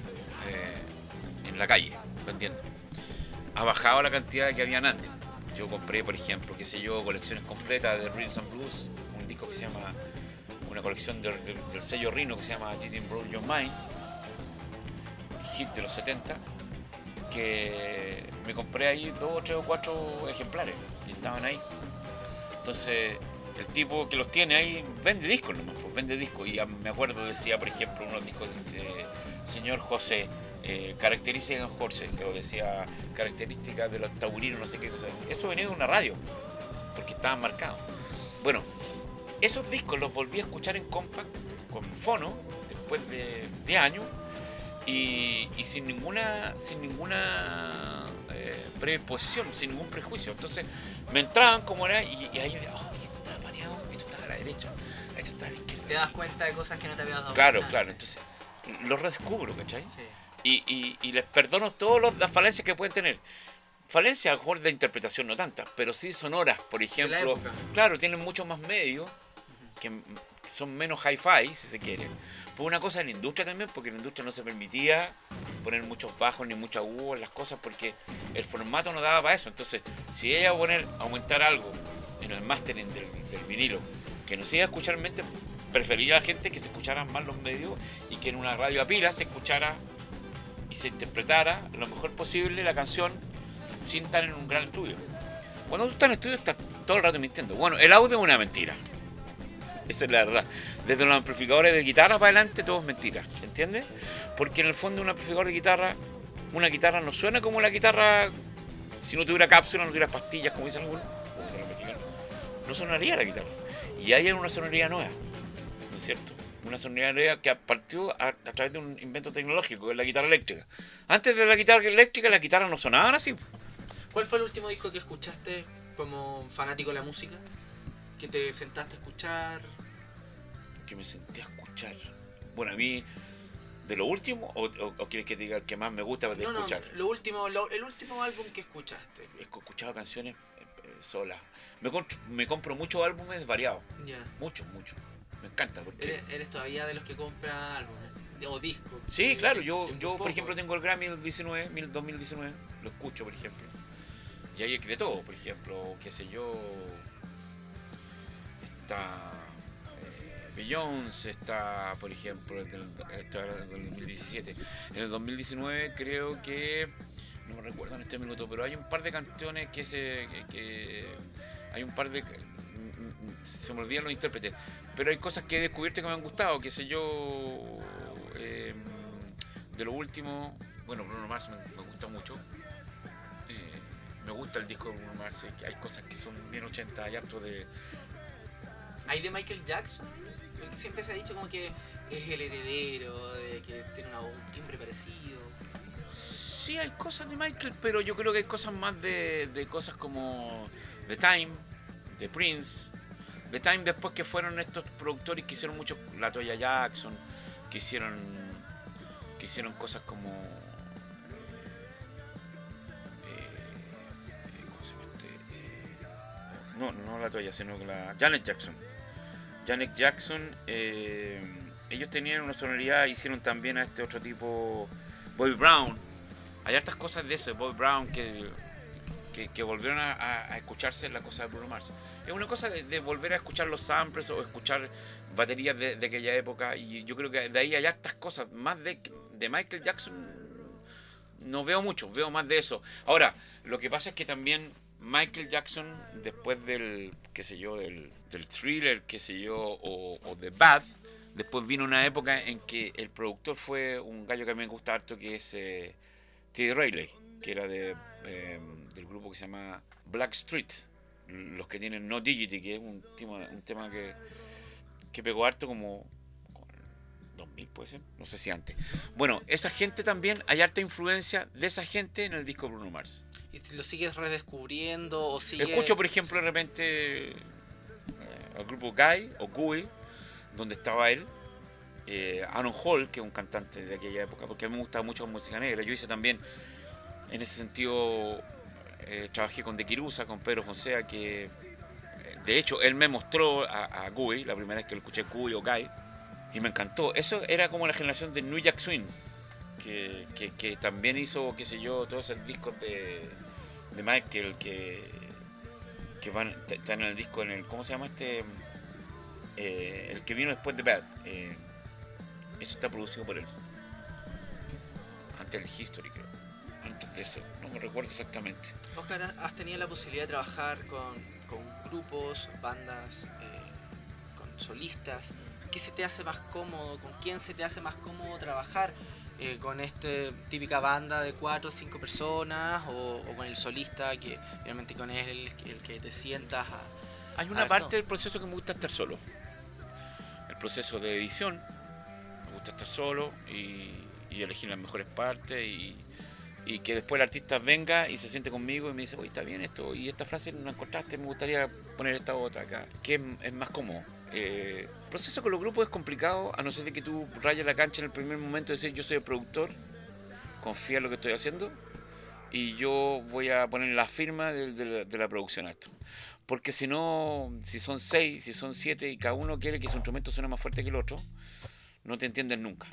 en la calle, vendiendo. Ha bajado la cantidad que habían antes. Yo compré, por ejemplo, qué sé yo, colecciones completas de Rhythm and Blues, un disco que se llama, una colección del sello Rino que se llama Didn't Blow Your Mind, hit de los 70 que me compré ahí dos, tres o cuatro ejemplares y estaban ahí. Entonces, el tipo que los tiene ahí vende discos nomás, pues vende discos. Y me acuerdo, decía, por ejemplo, unos discos de, señor José, eh, características de José, que decía características de los taurinos, no sé qué cosa. Eso venía de una radio, porque estaban marcados. Bueno, esos discos los volví a escuchar en compact, con fono, después de 10 años, y, sin ninguna, sin ninguna eh, predisposición, sin ningún prejuicio. Entonces me entraban como era y, ahí yo oh, esto estaba paneado, esto estaba a la derecha, esto estaba a la izquierda. Te das cuenta de cosas que no te habías dado Claro, claro, entonces lo redescubro, ¿cachai? Sí. Y, y, les perdono todas las falencias que pueden tener. Falencias a lo mejor de interpretación no tantas, pero sí sonoras, por ejemplo. Claro, tienen muchos más medios que son menos hi-fi, si se quiere. Fue una cosa en la industria también, porque en la industria no se permitía poner muchos bajos ni mucha agudos en las cosas, porque el formato no daba para eso. Entonces, si ella iba a poner, aumentar algo en el mastering del, vinilo, que no se iba a escuchar mente, preferiría a la gente que se escucharan más los medios y que en una radio a pila se escuchara y se interpretara lo mejor posible la canción sin estar en un gran estudio. Cuando tú estás en estudio estás todo el rato mintiendo. Bueno, el audio es una mentira. Esa es la verdad. Desde los amplificadores de guitarra para adelante todo es mentira. ¿Se entiende? Porque en el fondo un amplificador de guitarra una guitarra no suena como la guitarra si no tuviera cápsula, no tuviera pastillas, como dicen algunos, como dicen los mexicanos, no sonaría la guitarra. Y ahí hay una sonoridad nueva, ¿no es cierto? Una sonoridad que partió a, a través de un invento tecnológico, que es la guitarra eléctrica. Antes de la guitarra eléctrica, las guitarras no sonaban así. ¿Cuál fue el último disco que escuchaste como fanático de la música? ¿Que te sentaste a escuchar? Que me senté a escuchar. Bueno, a mí, de lo último, o, o- o quieres que te diga el que más me gusta de no, no, escuchar? lo último, lo- el último álbum que escuchaste. He escuchado canciones eh, eh, solas. Me, compro muchos álbumes variados. Muchos, muchos. Me encanta porque... ¿Eres, eres todavía de los que compra álbumes o discos. Sí, claro, yo, yo por ejemplo tengo el Grammy del 19, mil- 2019, lo escucho por ejemplo. Y hay de todo, por ejemplo, qué sé yo, está Beyoncé, está por ejemplo está el del 2017. En el 2019 creo que, no me recuerdo en este minuto, pero hay un par de canciones que se... que- hay un par de... Se me olvidan los intérpretes, pero hay cosas que he descubierto que me han gustado, qué sé yo... eh, de lo último, bueno, Bruno Mars me, gusta mucho. Eh, me gusta el disco de Bruno Mars, hay cosas que son bien 80, hay harto de... ¿Hay de Michael Jackson? Siempre se ha dicho como que es el heredero, de que tiene un timbre parecido. Sí, hay cosas de Michael, pero yo creo que hay cosas más de, de cosas como The Time, de Prince. The Time después que fueron estos productores que hicieron mucho, La Toya Jackson, que hicieron, que hicieron cosas como... eh, eh, ¿cómo se llama este? Eh, no, no La Toya, sino la Janet Jackson. Janet Jackson, eh, ellos tenían una sonoridad, hicieron también a este otro tipo, Bobby Brown. Hay hartas cosas de ese, Bobby Brown, que, que, volvieron a, escucharse en la cosa de Bruno Mars. Es una cosa de, volver a escuchar los samples o escuchar baterías de, aquella época y yo creo que de ahí hay hartas cosas, más de Michael Jackson no veo mucho, veo más de eso. Ahora, lo que pasa es que también Michael Jackson, después del, qué sé yo, del, del thriller, qué sé yo, o, o de Bad, después vino una época en que el productor fue un gallo que a mí me gusta harto, que es eh, Teddy Riley, que era de, eh, del grupo que se llama Black Street, los que tienen No Digity, que es un tema, un tema que, que pegó harto como... como en el 2000 puede ser, no sé si antes. Bueno, esa gente también, hay harta influencia de esa gente en el disco Bruno Mars. ¿Y lo sigues redescubriendo o sigues... Escucho, por ejemplo, de repente al grupo Guy o Guy, donde estaba él, eh, Aaron Hall, que es un cantante de aquella época, porque a mí me gustaba mucho la música negra. Yo hice también, en ese sentido, eh, trabajé con De Quirusa, con Pedro Fonseca, que eh, de hecho él me mostró a, a Guy, la primera vez que lo escuché Guy o Guy, y me encantó. Eso era como la generación de New Jack Swing, que, que- que también hizo, qué sé yo, todos esos discos de, de Michael que, que van, están en el disco, en el, ¿cómo se llama este? Eh, el que vino después de Bad. eh, eso está producido por él. Antes del History, creo. Antes de eso, no me recuerdo exactamente. Oscar, ¿has tenido la posibilidad de trabajar con, con grupos, bandas, eh, con solistas? ¿Qué se te hace más cómodo? ¿Con quién se te hace más cómodo trabajar? Eh, ¿Con esta típica banda de cuatro o cinco personas? O, o con el solista que realmente con él el, el que te sientas a... Hay una parte del proceso que me gusta estar solo. El proceso de edición. Me gusta estar solo y, y elegir las mejores partes y, y que después el artista venga y se siente conmigo y me dice, oye, está bien esto y esta frase no la encontraste, me gustaría poner esta otra acá. Que es, es más cómodo. Eh, el proceso con los grupos es complicado, a no ser de que tú rayes la cancha en el primer momento y decir, yo soy el productor, confía en lo que estoy haciendo y yo voy a poner la firma de, de la- de la producción a esto. Porque si no, si son seis, si son siete y cada uno quiere que su instrumento suene más fuerte que el otro, no te entienden nunca.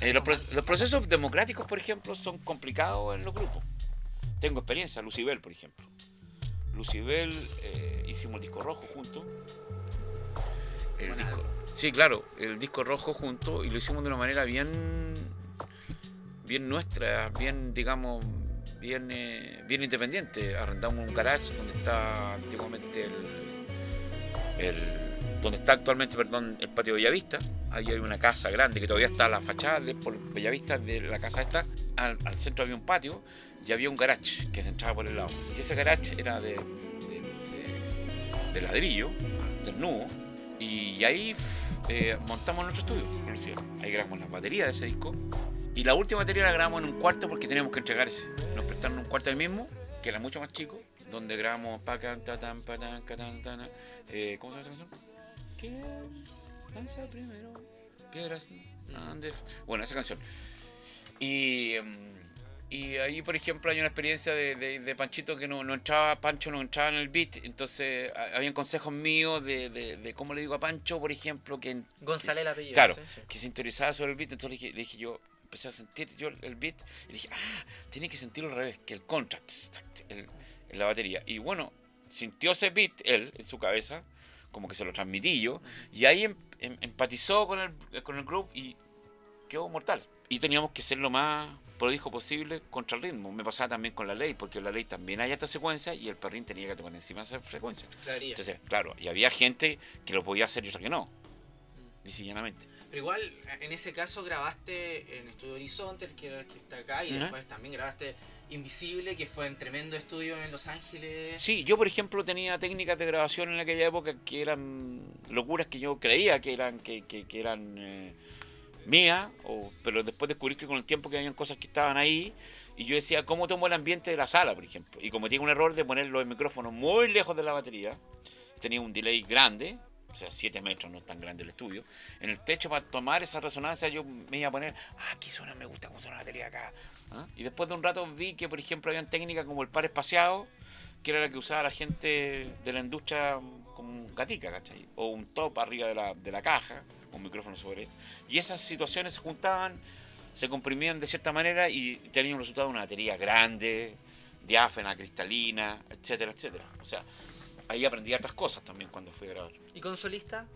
Eh, los, los procesos democráticos, por ejemplo, son complicados en los grupos. Tengo experiencia, Lucibel, por ejemplo. Lucibel, eh, hicimos el disco rojo juntos. El disco, sí, claro, el disco rojo juntos y lo hicimos de una manera bien, bien nuestra, bien, digamos, bien, eh, bien independiente. Arrendamos un garage donde está antiguamente el, el- donde está actualmente, perdón, el patio Bellavista. Ahí hay una casa grande que todavía está la fachada de por Bellavista de la casa esta. al, al centro había un patio y había un garage que se entraba por el lado. Y ese garage era de, de, de- de ladrillo, desnudo, y ahí eh, montamos nuestro estudio. Ahí grabamos la batería de ese disco. Y la última batería la grabamos en un cuarto porque teníamos que entregar ese. Nos prestaron un cuarto ahí mismo, que era mucho más chico, donde grabamos pa can, ta, tan, pa, tan, ca, tan, tan, eh, ¿Cómo se llama esa canción? ¿Quién lanza primero? Piedras. ande f- Bueno, esa canción. Y, mm, y ahí, por ejemplo, hay una experiencia de, de- de Panchito que no, no entraba, Pancho no entraba en el beat, entonces ha- habían consejos míos de, de, cómo le digo a Pancho, por ejemplo, que, González el apellido. Claro, ¿sí? Sí. que se interesaba sobre el beat, entonces le dije, le dije yo, empecé a sentir yo el beat y dije, ah, tiene que sentirlo al revés, que el contract el- en la batería. Y bueno, sintió ese beat él en su cabeza, como que se lo transmití yo, y ahí em- em- empatizó con el, con el groove y quedó mortal. Y teníamos que ser lo más prolijo posible contra el ritmo. Me pasaba también con la ley, porque la ley también hay esta secuencia y el perrín tenía que tocar encima esa frecuencia. Claría. Entonces, claro, y había gente que lo podía hacer y otra que no. Dice llanamente. Pero igual, en ese caso grabaste en Estudio Horizonte, el que, el que está acá, y Ajá. después también grabaste Invisible, que fue en tremendo estudio en Los Ángeles. Sí, yo por ejemplo tenía técnicas de grabación en aquella época que eran locuras que yo creía que eran que, que- que eran eh, mías, o- pero después descubrí que con el tiempo que habían cosas que estaban ahí y yo decía, ¿cómo tomo el ambiente de la sala, por ejemplo? Y cometí un error de poner los micrófonos muy lejos de la batería, tenía un delay grande, o sea, 7 metros, no es tan grande el estudio, en el techo para tomar esa resonancia yo me iba a poner, ah, aquí suena, me gusta cómo suena la batería acá. ¿ah? Y después de un rato vi que, por ejemplo, habían técnicas como el par espaciado, que era la que usaba la gente de la industria como un gatica, ¿cachai? O un top arriba de la, de la caja, un micrófono sobre esto. Y esas situaciones se juntaban, se comprimían de cierta manera y tenían un resultado de una batería grande, diáfana, cristalina, etcétera, etcétera. O sea, ahí aprendí hartas cosas también cuando fui a grabar. ¿Y con solista?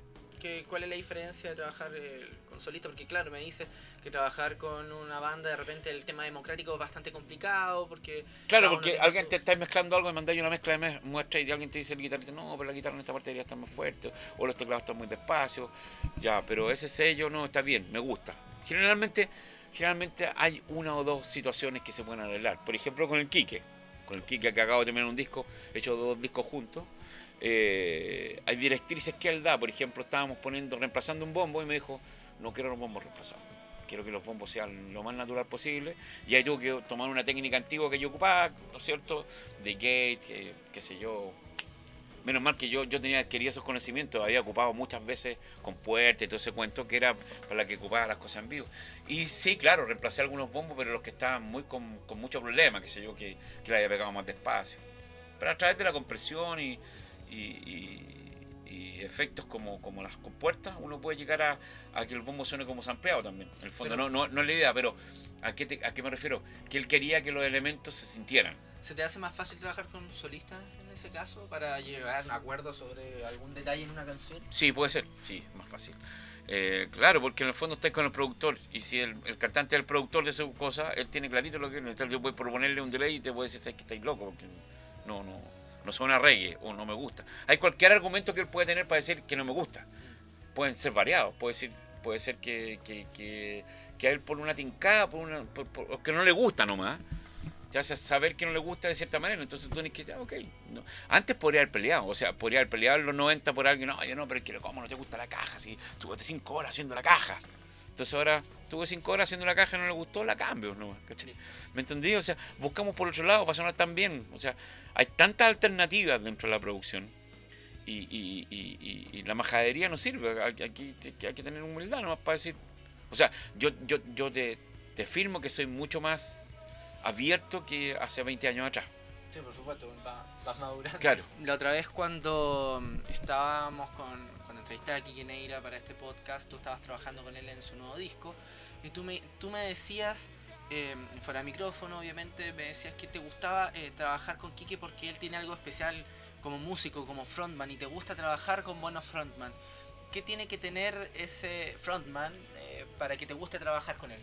¿Qué, ¿Cuál es la diferencia de trabajar eh, con solista? Porque claro, me dice que trabajar con una banda de repente el tema democrático es bastante complicado porque... Claro, porque alguien su- te está mezclando algo y mandáis una mezcla de muestra y alguien te dice el guitarrista, no, pero la guitarra en esta parte debería estar más fuerte, o los teclados están muy despacio, ya, pero ese sello no está bien, me gusta. Generalmente, generalmente hay una o dos situaciones que se pueden arreglar. Por ejemplo, con el Quique, con el Quique que acabo de terminar un disco, he hecho dos discos juntos. Eh, hay directrices que él da, por ejemplo, estábamos poniendo, reemplazando un bombo y me dijo, no quiero los bombos reemplazados quiero que los bombos sean lo más natural posible. Y ahí tuve que tomar una técnica antigua que yo ocupaba, ¿no es cierto? De gate, que- qué sé yo. Menos mal que yo, yo tenía adquirido esos conocimientos, había ocupado muchas veces con puertas y todo ese cuento que era para la que ocupaba las cosas en vivo. Y sí, claro, reemplacé algunos bombos, pero los que estaban muy con, con mucho problema, qué sé yo, que, que la había pegado más despacio. Pero a través de la compresión y, y- y- y efectos como, como las compuertas, uno puede llegar a, a que el bombo suene como sampleado también. En el fondo, Pero- no, no, no es la idea, pero ¿a qué, te- ¿a qué me refiero? Que él quería que los elementos se sintieran. ¿Se te hace más fácil trabajar con un solista en ese caso para llegar a acuerdos sobre algún detalle en una canción? Sí, puede ser, sí, más fácil. Eh, claro, porque en el fondo estáis con el productor y si el, el cantante es el productor de su cosa, él tiene clarito lo que entonces yo puedo proponerle un delay y te puede decir "Sabes que estáis loco porque no, no, no suena reggae o no me gusta. Hay cualquier argumento que él puede tener para decir que no me gusta. Pueden ser variados, puede ser, puede ser que, que, que, que por una tincada, por una, por- que no le gusta nomás, te hace saber que no le gusta de cierta manera, entonces tú tienes que, ah, ok. Antes podría haber peleado, o sea, podría haber peleado en los 90 por alguien, no, yo no, pero que cómo no te gusta la caja, si tuve 5 horas haciendo la caja. Entonces ahora tuve 5 horas haciendo la caja y no le gustó, la cambio, ¿no? ¿Cachai? ¿Me entendí? O sea, buscamos por otro lado para sonar tan bien. O sea, hay tantas alternativas dentro de la producción y, y- y- y- y la majadería no sirve. Hay- Aquí hay que- hay que tener humildad nomás para decir. O sea, yo, yo, yo te, te firmo que soy mucho más abierto que hace 20 años atrás. Sí, por supuesto, va- vas madurando. Claro. La otra vez cuando estábamos con, entrevisté a Kike Neira para este podcast, tú estabas trabajando con él en su nuevo disco y tú me, tú me decías, eh, fuera de micrófono obviamente, me decías que te gustaba eh, trabajar con Kike porque él tiene algo especial como músico, como frontman y te gusta trabajar con buenos frontman. ¿Qué tiene que tener ese frontman eh, para que te guste trabajar con él?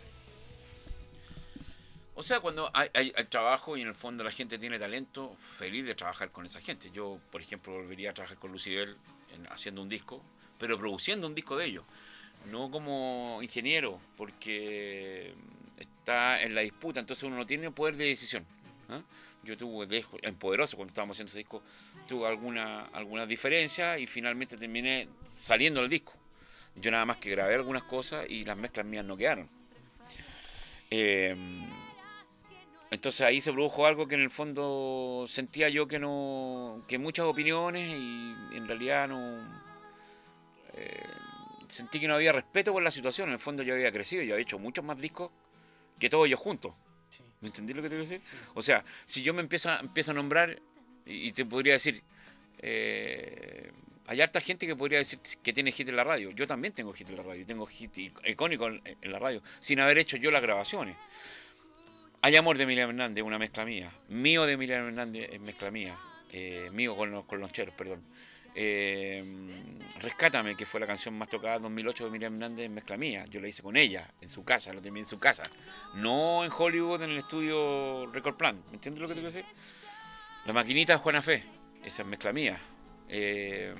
O sea, cuando hay, hay- hay trabajo y en el fondo la gente tiene talento, feliz de trabajar con esa gente. Yo, por ejemplo, volvería a trabajar con Lucibel en- haciendo un disco, pero produciendo un disco de ellos. No como ingeniero, porque está en la disputa, entonces uno no tiene poder de decisión. Yo tuve, en Poderoso, cuando estábamos haciendo ese disco, tuve alguna, algunas diferencias y finalmente terminé saliendo del disco. Yo nada más que grabé algunas cosas y las mezclas mías no quedaron. Eh, entonces ahí se produjo algo que en el fondo sentía yo que no. que muchas opiniones y en realidad no. Eh, sentí que no había respeto por la situación. En el fondo yo había crecido, yo había hecho muchos más discos que todos ellos juntos. ¿Me entendí lo que te quiero decir? O sea, si yo me empiezo a, empiezo a nombrar y, te podría decir. Eh, hay harta gente que podría decir que tiene hit en la radio. Yo también tengo hit en la radio, tengo hit icónico en la radio, sin haber hecho yo las grabaciones. Hay amor de Miriam Hernández, una mezcla mía. Mío de Miriam Hernández es mezcla mía. Eh, mío con los, con los cheros, perdón. Eh, Rescátame, que fue la canción más tocada en 2008 de Miriam Hernández, en mezcla mía. Yo la hice con ella, en su casa, lo tenía en su casa. No en Hollywood, en el estudio Record Plan. ¿Me entiendes lo que te quiero decir? La maquinita de Juana Fe, esa es mezcla mía. Eh,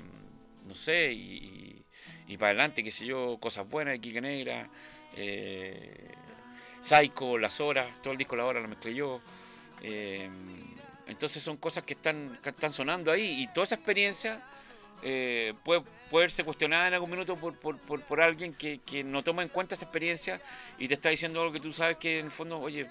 no sé, y, y, para adelante, qué sé yo, cosas buenas de Quique Negra. Eh, Psycho, Las Horas, todo el disco La Hora lo mezclé yo. Eh, entonces son cosas que están, están sonando ahí y toda esa experiencia eh, puede, puede verse cuestionada en algún minuto por, por, por, alguien que, que, no toma en cuenta esa experiencia y te está diciendo algo que tú sabes que en el fondo, oye,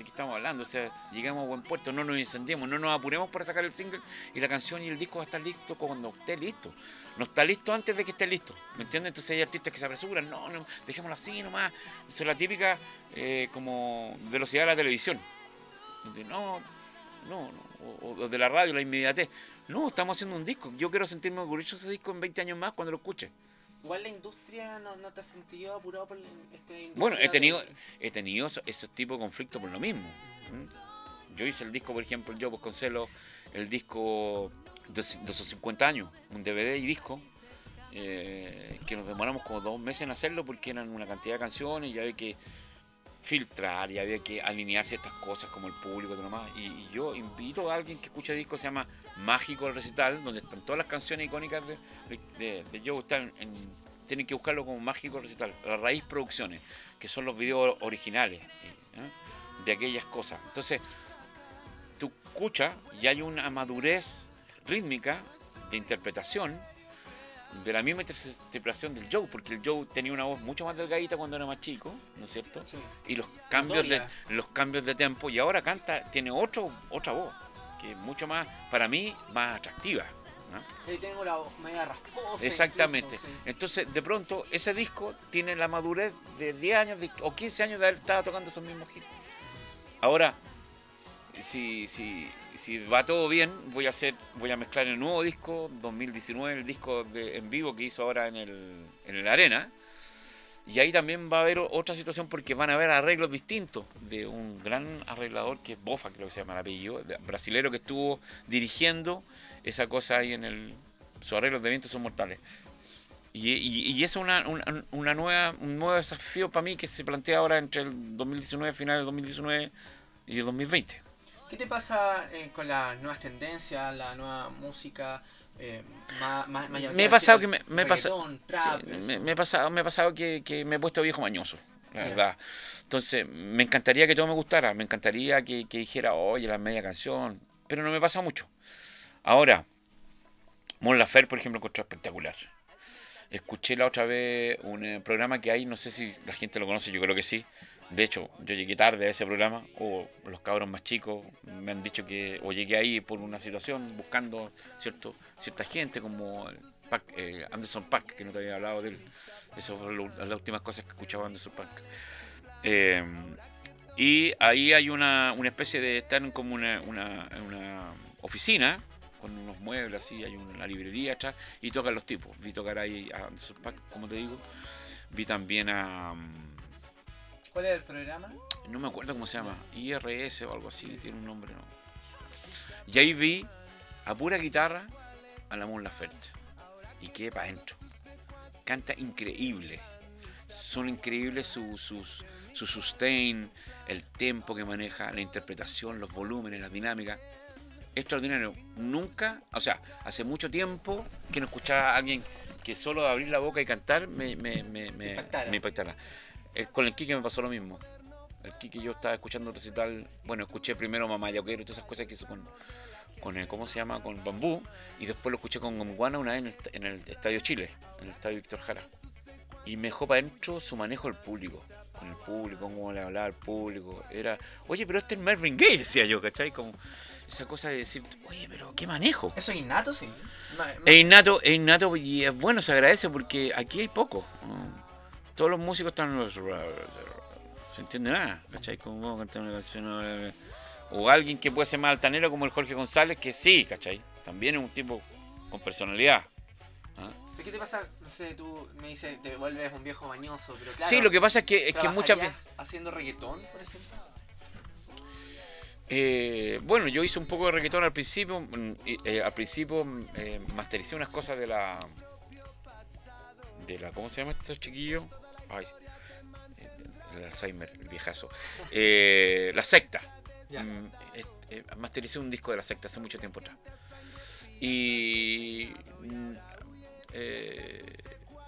¿de qué estamos hablando? O sea, llegamos a buen puerto, no nos incendiemos, no nos apuremos para sacar el single y la canción y el disco va a estar listo cuando esté listo. No está listo antes de que esté listo, ¿me entiendes? Entonces hay artistas que se apresuran, no, no, dejémoslo así nomás. Eso es la típica eh, como velocidad de la televisión. No, no, no, o de la radio, la inmediatez. No, estamos haciendo un disco. Yo quiero sentirme orgulloso de ese disco en 20 años más cuando lo escuche. Igual la industria no, te has sentido apurado por este Bueno, he tenido, he tenido esos, tipos de conflictos por lo mismo. Yo hice el disco, por ejemplo, yo pues Concelo, el disco de, esos 50 años, un DVD y disco, eh, que nos demoramos como dos meses en hacerlo porque eran una cantidad de canciones y había que filtrar y había que alinear ciertas cosas como el público y demás. Y, yo invito a alguien que escuche disco, se llama Mágico el Recital, donde están todas las canciones icónicas de, de, de Joe, están en, tienen que buscarlo como Mágico el Recital, la Raíz Producciones, que son los videos originales ¿eh? de aquellas cosas. Entonces, tú escuchas y hay una madurez rítmica de interpretación de la misma interpretación del Joe, porque el Joe tenía una voz mucho más delgadita cuando era más chico, ¿no es cierto? Y los cambios de los cambios de tempo y ahora canta tiene otro otra voz que es mucho más para mí más atractiva. ¿no? tengo la voz media rasposa. Exactamente. Entonces, de pronto, ese disco tiene la madurez de 10 años o 15 años de haber estado tocando esos mismos hits. Ahora, si, si, va todo bien, voy a hacer, voy a mezclar el nuevo disco 2019, el disco de, en vivo que hizo ahora en el, en el Arena. Y ahí también va a haber otra situación porque van a haber arreglos distintos de un gran arreglador que es Bofa, creo que se llama el apellido, brasilero que estuvo dirigiendo esa cosa ahí en el. Sus arreglos de viento son mortales. Y, y, eso es una, nueva, un nuevo desafío para mí que se plantea ahora entre el 2019, final del 2019 y el 2020. ¿Qué te pasa eh, con las nuevas tendencias, la nueva música? Eh, más, más, me he pasado que me, me, pasado, me, he pasado me he pasado que, que, me he puesto viejo mañoso la verdad. Entonces me encantaría que todo me gustara me encantaría que, que dijera oye la media canción pero no me pasa mucho. Ahora Mon Lafer por ejemplo encontré espectacular. Escuché la otra vez un eh, programa que hay no sé si la gente lo conoce yo creo que sí de hecho, yo llegué tarde a ese programa, o los cabros más chicos me han dicho que, o llegué ahí por una situación buscando cierto, cierta gente como eh, Anderson Pack, que no te había hablado de él. Esas fueron las últimas cosas que escuchaba Anderson Pack. Eh, y ahí hay una, una especie de, están como una, una, una oficina con unos muebles así, hay una librería atrás y tocan los tipos. Vi tocar ahí a Anderson Pack, como te digo. Vi también a... ¿Cuál es el programa? No me acuerdo cómo se llama. IRS o algo así, tiene un nombre, ¿no? Y ahí vi a pura guitarra a la Mon Laferte. Y quedé para adentro. Canta increíble. Son increíbles sus, sus, su sustain, el tempo que maneja, la interpretación, los volúmenes, las dinámicas. Extraordinario. Nunca, o sea, hace mucho tiempo que no escuchaba a alguien que solo abrir la boca y cantar me, me, me, me, me impactara. Eh, con el Kike me pasó lo mismo. El Kike yo estaba escuchando un recital, bueno, escuché primero Mamá Yaquero y todas esas cosas que hizo con, con el, ¿cómo se llama? Con Bambú, y después lo escuché con Gondwana una vez en el, en el Estadio Chile, en el Estadio Víctor Jara. Y me dejó para adentro su manejo del público, con el público, cómo le hablaba al público. Era, oye, pero este es Marvin Gaye, decía yo, ¿cachai? Como esa cosa de decir, oye, pero qué manejo. Eso es innato, sí. No- Es innato, es innato y es bueno, se agradece porque aquí hay poco. ¿no? Todos los músicos están. Se entiende nada, ¿cachai? Como cantar una canción. O alguien que puede ser más altanero como el Jorge González, que sí, ¿cachai? También es un tipo con personalidad. ¿ah? ¿Pero ¿Qué te pasa? No sé, tú me dices, te vuelves un viejo bañoso, pero claro. Sí, lo que pasa es que, es que muchas veces. ¿trabajarías haciendo reggaetón, por ejemplo? Eh, bueno, yo hice un poco de reggaetón al principio. mm, eh, al principio mm, eh, mastericé unas cosas de la. de la. ¿Cómo se llama este chiquillo? Ay. eh, El Alzheimer, el viejazo. Eh, la secta. Ya. Mm, eh, mastericé un disco de la secta hace mucho tiempo atrás. Y. mm,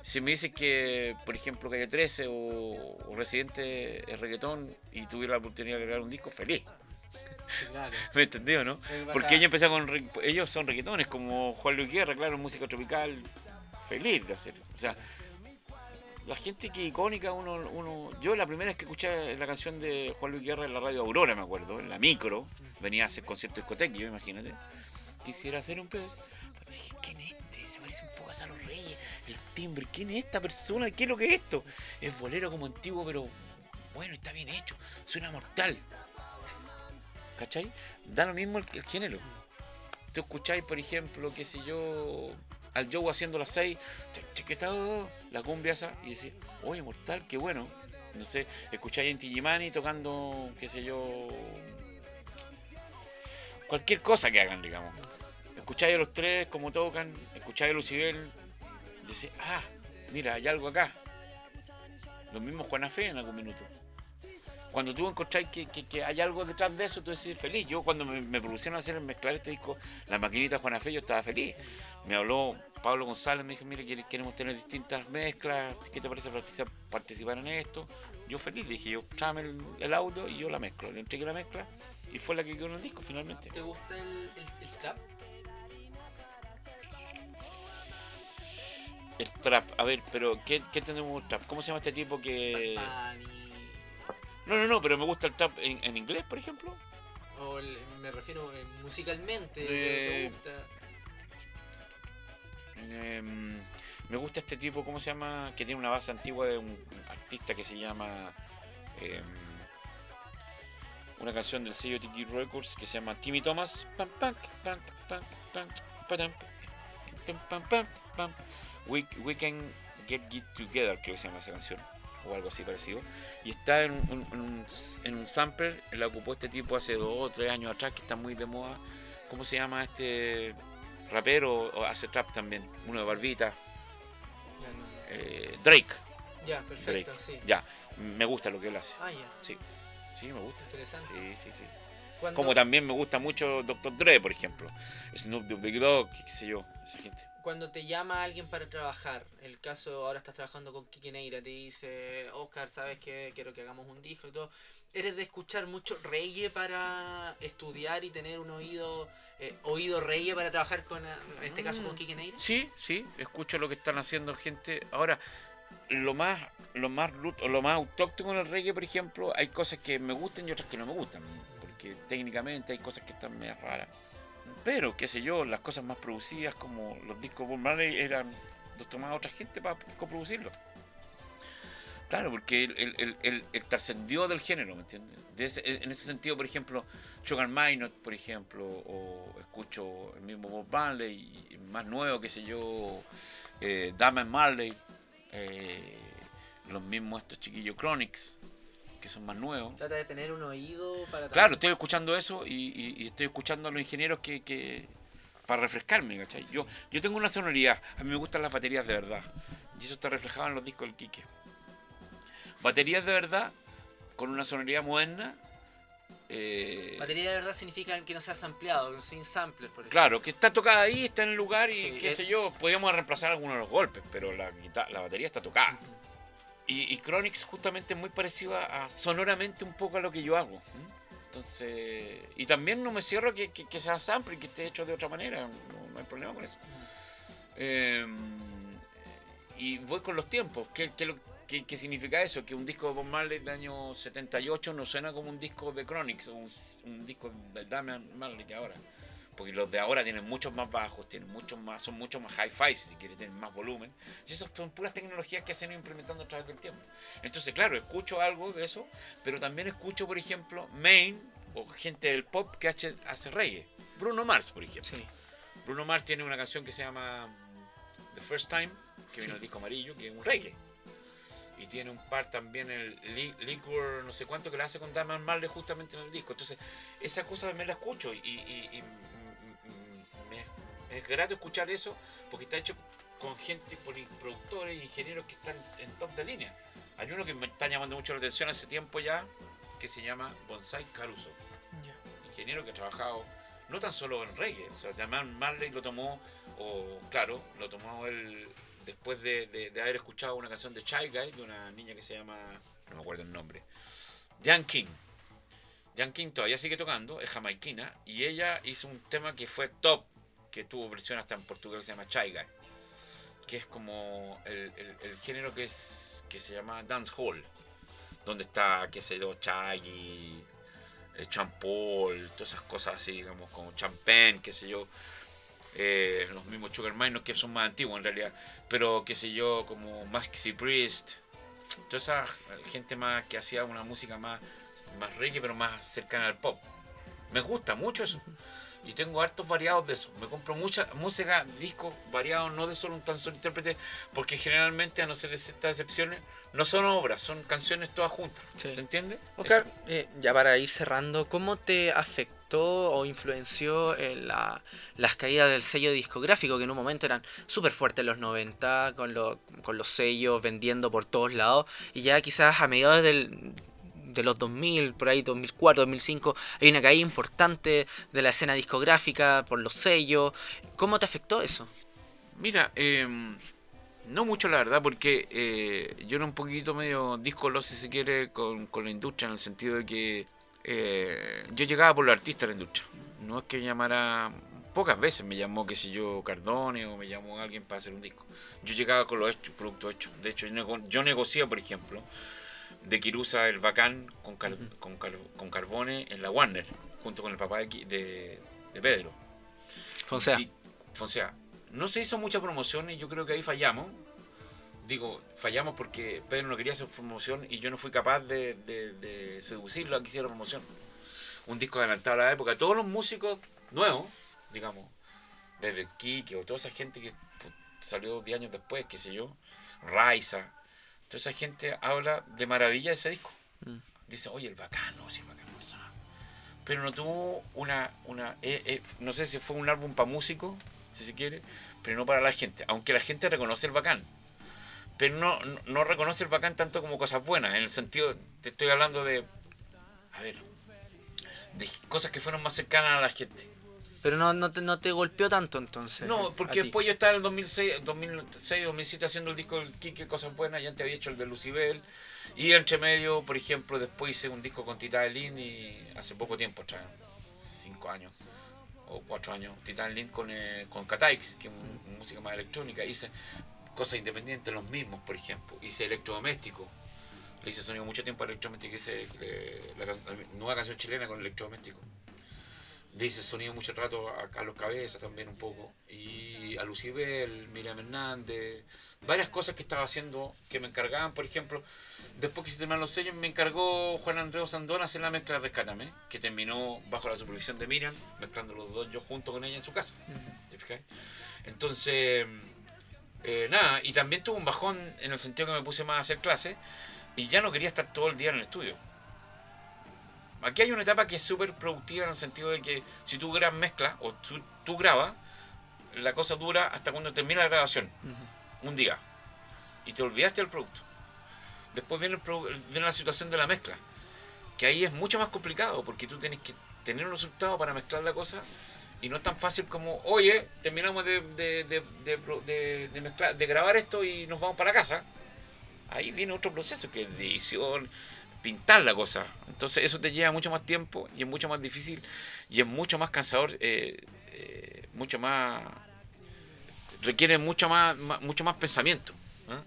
si me dices que, por ejemplo, Calle 13 o, o Residente es reggaetón y tuviera la oportunidad de grabar un disco, feliz. Claro. ¿Me entendió, no? Porque ellos empezaron con. Ellos son reggaetones, como Juan Luis Guerra, claro, música tropical, feliz de hacer. O sea, la gente que icónica, uno, uno. Yo la primera vez que escuché la canción de Juan Luis Guerra en la radio Aurora, me acuerdo, en la micro, venía a hacer concierto discoteca, yo imagínate. Quisiera hacer un pez. Dije, ¿quién es este? Se parece un poco a Salo Reyes. El timbre, ¿quién es esta persona? ¿Qué es lo que es esto? Es bolero como antiguo, pero bueno, está bien hecho. Suena mortal. ¿Cachai? Da lo mismo el, el género. Tú escucháis, por ejemplo, qué sé yo, al Joe haciendo las seis, chequetado, la cumbia esa, y decís, oye, mortal, qué bueno. No sé, escucháis en Tijimani tocando, qué sé yo, cualquier cosa que hagan, digamos. Escucháis a los tres como tocan, escucháis a Lucibel, y decís, ah, mira, hay algo acá. Lo mismo Juana Fe en algún minuto cuando tú encontráis que, que- que hay algo detrás de eso, tú decís feliz. Yo cuando me, me propusieron hacer mezclar este disco, la maquinita Juana Fe, yo estaba feliz. Me habló Pablo González, me dijo, mire, quere- queremos tener distintas mezclas, ¿qué te parece partici- participar en esto? Yo feliz, le dije, yo tráeme el, el audio y yo la mezclo. Le entregué la mezcla y fue la que quedó en el disco finalmente. ¿Te gusta el, el, el trap? El trap, a ver, pero ¿qué, qué entendemos por trap? ¿Cómo se llama este tipo que...? Bad Bunny, No, no, no, pero me gusta el trap en, en inglés, por ejemplo. O el- me refiero eh, musicalmente, Eh, ¿te gusta? Em, me gusta este tipo, ¿cómo se llama? Que tiene una base antigua de un artista que se llama. em, una canción del sello Tiki Records que se llama Timmy Thomas. Pam, pam, pam, pam, pam, pam, pam, pam, pam. We, we can get it together, creo que se llama esa canción. O algo así parecido. Y está en un, en un, en un sampler, la ocupó este tipo hace dos o tres años atrás, que está muy de moda. ¿Cómo se llama este rapero? O hace trap también, uno de barbita. Ya, no. eh, Drake. Ya, perfecto, Drake. sí. Ya, me gusta lo que él hace. Ah, ya, Sí, sí, me gusta. interesante. Sí, sí, sí. Cuando- Como también me gusta mucho Dr. Dre, por ejemplo. Snoop Dogg, qué sé yo, esa gente. Cuando te llama alguien para trabajar, el caso ahora estás trabajando con Kiki Neira, te dice, Oscar, ¿sabes que Quiero que hagamos un disco y todo. ¿Eres de escuchar mucho reggae para estudiar y tener un oído eh, oído reggae para trabajar con, en este caso, con Mm. Kiki Neira? Sí, sí, escucho lo que están haciendo gente. Ahora, lo más, lo más root- o lo más autóctono en el reggae, por ejemplo, hay cosas que me gustan y otras que no me gustan. Porque técnicamente hay cosas que están medio raras. Pero, qué sé yo, las cosas más producidas, como los discos Bob Marley, eran los tomaba otra gente para coproducirlos. Claro, porque él- él- él trascendió del género, ¿me entiendes? En ese sentido, por ejemplo, Sugar Minot, por ejemplo, o escucho el mismo Bob Marley, más nuevo, qué sé yo, eh, Damian Marley, eh, los mismos estos chiquillos Chronics, que son más nuevos. Trata de tener un oído para Claro, estoy escuchando eso y, y- y estoy escuchando a los ingenieros que, que- para refrescarme, ¿cachai? Yo, yo tengo una sonoridad, a mí me gustan las baterías de verdad, y eso está reflejado en los discos del Quique. Baterías de verdad, con una sonoridad moderna, eh, Batería de verdad significa que no seas ampliado, sin sampler, por ejemplo. Claro, que está tocada ahí, está en el lugar y Sí, qué es- sé yo, podíamos reemplazar algunos de los golpes, pero la, la batería está tocada. Y, y Chronix justamente es muy parecido a, sonoramente un poco a lo que yo hago. Entonces, y también no me cierro que, que, que sea sample que esté hecho de otra manera, no, hay problema con eso. Eh, y voy con los tiempos. ¿Qué, qué, qué- significa eso? Que un disco de Bob Marley del año 78 no suena como un disco de Chronix un, un disco de Damian Marley que ahora. Porque los de ahora tienen muchos más bajos, tienen muchos más, son mucho más hi-fi si quieres, tienen más volumen. Y esas son puras tecnologías que se han ido implementando a través del tiempo. Entonces, claro, escucho algo de eso, pero también escucho, por ejemplo, Main o gente del pop que hace, hace reggae. Bruno Mars, por ejemplo. Sí. Bruno Mars tiene una canción que se llama mm, The First Time, que viene el disco amarillo, que es un reggae. Y tiene un par también, el Li- Liquor, no sé cuánto, que la hace con Damian Marley justamente en el disco. Entonces, esa cosa también la escucho y, y- y, es grato escuchar eso porque está hecho con gente, por productores e ingenieros que están en top de línea. Hay uno que me está llamando mucho la atención hace tiempo ya, que se llama Bonsai Caruso ingeniero que ha trabajado no tan solo en reggae, o sea, Marley lo tomó, o claro, lo tomó él después de, de- de haber escuchado una canción de Shy Guy, de una niña que se llama, no me acuerdo el nombre, Jan King. Jan King todavía sigue tocando, es jamaiquina, y ella hizo un tema que fue top, que tuvo versión hasta en portugués, que se llama Shy Guy, que es como el, el- el género que, es, que se llama dance hall, donde está, qué sé yo, eh, champol, todas esas cosas así, digamos, como champagne, qué sé yo, eh, los mismos Sugar Miners que son más antiguos en realidad, pero qué sé yo, como Maxi Priest, toda esa gente más que hacía una música más, más reggae, pero más cercana al pop. Me gusta mucho eso. Y tengo hartos variados de eso. Me compro mucha música, discos variados, no de solo un tan solo intérprete, porque generalmente, a no ser de ciertas excepciones, no son obras, son canciones todas juntas. Sí. ¿Se entiende? Oscar, eh, ya para ir cerrando, ¿cómo te afectó o influenció en la- las caídas del sello discográfico que en un momento eran súper fuertes los 90 con, lo- con los sellos vendiendo por todos lados y ya quizás a mediados del, de los 2000, por ahí 2004, 2005, hay una caída importante de la escena discográfica por los sellos. ¿Cómo te afectó eso? Mira, eh, no mucho la verdad, porque eh, yo era un poquito medio discolo, si se quiere, con, con la industria, en el sentido de que eh, yo llegaba por los artistas de la industria. No es que llamara, pocas veces me llamó, qué sé yo, Cardone o me llamó alguien para hacer un disco. Yo llegaba con los hechos, productos hechos. De hecho, yo, nego- yo negocié, por ejemplo, de Kirusa el Bacán con, Car- con, Car- con Carbone en la Warner, junto con el papá de, de, de Pedro. Fonsea. Di- Fonsea. No se hizo mucha promoción y yo creo que ahí fallamos. Digo, fallamos porque Pedro no quería hacer promoción y yo no fui capaz de, de- de seducirlo a que hiciera promoción. Un disco adelantado a la época. Todos los músicos nuevos, digamos, desde Kike o toda esa gente que pu- salió 10 años después, qué sé yo, Raiza, toda esa gente habla de maravilla de ese disco. Mm. Dice, oye, el bacano, sí, el bacano. está". Pero no tuvo una, una eh, eh, no sé si fue un álbum para músicos, si se quiere, pero no para la gente. Aunque la gente reconoce el bacán. Pero no, no, no reconoce el bacán tanto como cosas buenas. En el sentido, te estoy hablando de, a ver, de cosas que fueron más cercanas a la gente. Pero no, no, te, no te golpeó tanto entonces. No, a porque después yo estaba en el 2006, 2006 2007 haciendo el disco del Kike, Cosas Buenas, y antes había hecho el de Lucibel. Y entre medio, por ejemplo, después hice un disco con Titan Lin y hace poco tiempo, atrás, cinco años o cuatro años, Titan Lin con, eh, con Kataix, que es un- música más electrónica. Hice cosas independientes, los mismos, por ejemplo. Hice electrodoméstico. Le hice sonido mucho tiempo a electrodoméstico. Hice eh, la, la nueva canción chilena con electrodoméstico. Le hice sonido mucho rato a Carlos Cabeza también un poco. Y a Lucibel, Miriam Hernández. Varias cosas que estaba haciendo que me encargaban, por ejemplo, después que se terminaron los sellos, me encargó Juan Andrés Sandón hacer la mezcla de Rescátame, que terminó bajo la supervisión de Miriam, mezclando los dos yo junto con ella en su casa. ¿Te fijas? Entonces, eh, nada, y también tuve un bajón en el sentido que me puse más a hacer clases y ya no quería estar todo el día en el estudio. Aquí hay una etapa que es súper productiva en el sentido de que si tú grabas mezcla o tú, tú grabas, la cosa dura hasta cuando termina la grabación, un día, y te olvidaste del producto. Después viene, el viene la situación de la mezcla, que ahí es mucho más complicado porque tú tienes que tener un resultado para mezclar la cosa y no es tan fácil como, oye, terminamos de, de, de, de mezclar, de grabar esto y nos vamos para casa. Ahí viene otro proceso que es edición, pintar la cosa. Entonces eso te lleva mucho más tiempo y es mucho más difícil y es mucho más cansador, eh, eh, mucho más... requiere mucho más, más- mucho más pensamiento. ¿eh?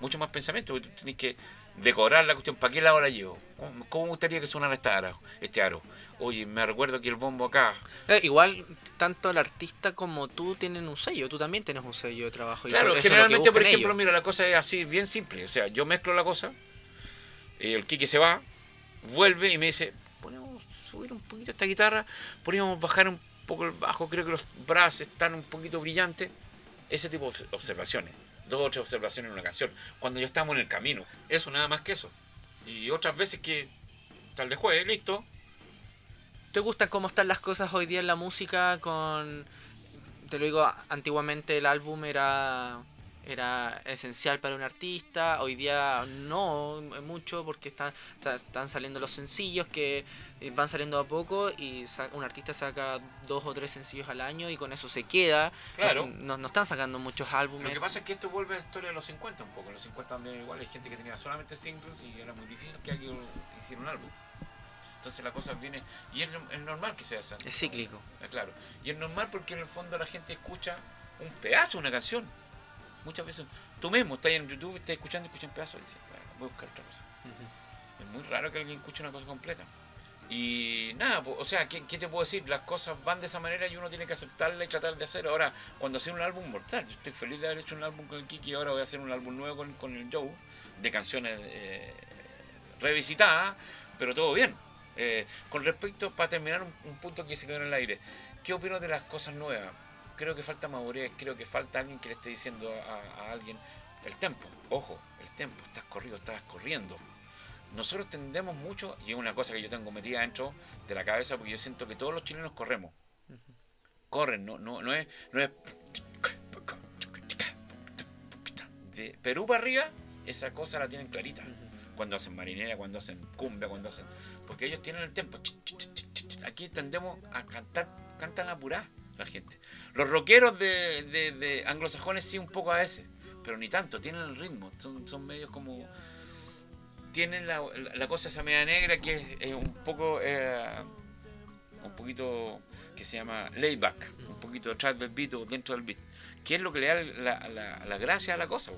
Mucho más pensamiento, porque tú tienes que decorar la cuestión. ¿Para qué lado la llevo? ¿Cómo, cómo me gustaría que sonara este aro, este aro? Oye, me recuerdo que el bombo acá. Eh, igual, tanto el artista como tú tienen un sello. Tú también tienes un sello de trabajo. y Claro, eso- eso es lo que generalmente, por ejemplo, ellos. mira, la cosa es así, bien simple. O sea, yo mezclo la cosa, el Kike se va, vuelve y me dice, podemos subir un poquito esta guitarra, podríamos bajar un poco el bajo, creo que los brazos están un poquito brillantes. Ese tipo de observaciones. Dos o tres observaciones en una canción. Cuando ya estamos en el camino. Eso, nada más que eso. Y otras veces que tal de jueves, listo. ¿Te gustan cómo están las cosas hoy día en la música con... Te lo digo, antiguamente el álbum era era esencial para un artista, hoy día no mucho porque están, están saliendo los sencillos que eh, van saliendo a poco y un artista saca dos o tres sencillos al año y con eso se queda. Claro. No, no- están sacando muchos álbumes. Lo que pasa es que esto vuelve a la historia de los 50 un poco. En los 50 también igual hay gente que tenía solamente singles y era muy difícil que alguien hiciera un álbum. Entonces la cosa viene... Y es, es normal que sea así. Es cíclico. Claro. Y es normal porque en el fondo la gente escucha un pedazo de una canción. Muchas veces tú mismo estás en YouTube, estás escuchando y escuchas un pedazo y dices, bueno, voy a buscar otra cosa. Es muy raro que alguien escuche una cosa completa. Y nada, o sea, ¿qué, qué te puedo decir? Las cosas van de esa manera y uno tiene que aceptarla y tratar de hacer. Ahora, cuando hacer un álbum mortal, yo estoy feliz de haber hecho un álbum con el Kiki y ahora voy a hacer un álbum nuevo con, con el Joe, de canciones eh, revisitadas, pero todo bien. Eh, con respecto, para terminar, un, un punto que se quedó en el aire, ¿qué opino de las cosas nuevas? Creo que falta madurez, creo que falta alguien que le esté diciendo a, a alguien el tempo. Ojo, el tempo, estás corrido, estás corriendo nosotros tendemos mucho, y es una cosa que yo tengo metida dentro de la cabeza, porque yo siento que todos los chilenos corremos. Corren, no, no, no es, no es de Perú para arriba, esa cosa la tienen clarita. Cuando hacen marinera, cuando hacen cumbia, cuando hacen. Porque ellos tienen el tempo. Aquí tendemos a cantar, cantan apurada la gente. Los rockeros de, de, de anglosajones sí un poco a ese, pero ni tanto, tienen el ritmo, son, son medios como tienen la, la- cosa esa media negra que es, es un poco eh, un poquito que se llama layback un poquito detrás del beat o dentro del beat que es lo que le da la, la- la gracia a la cosa.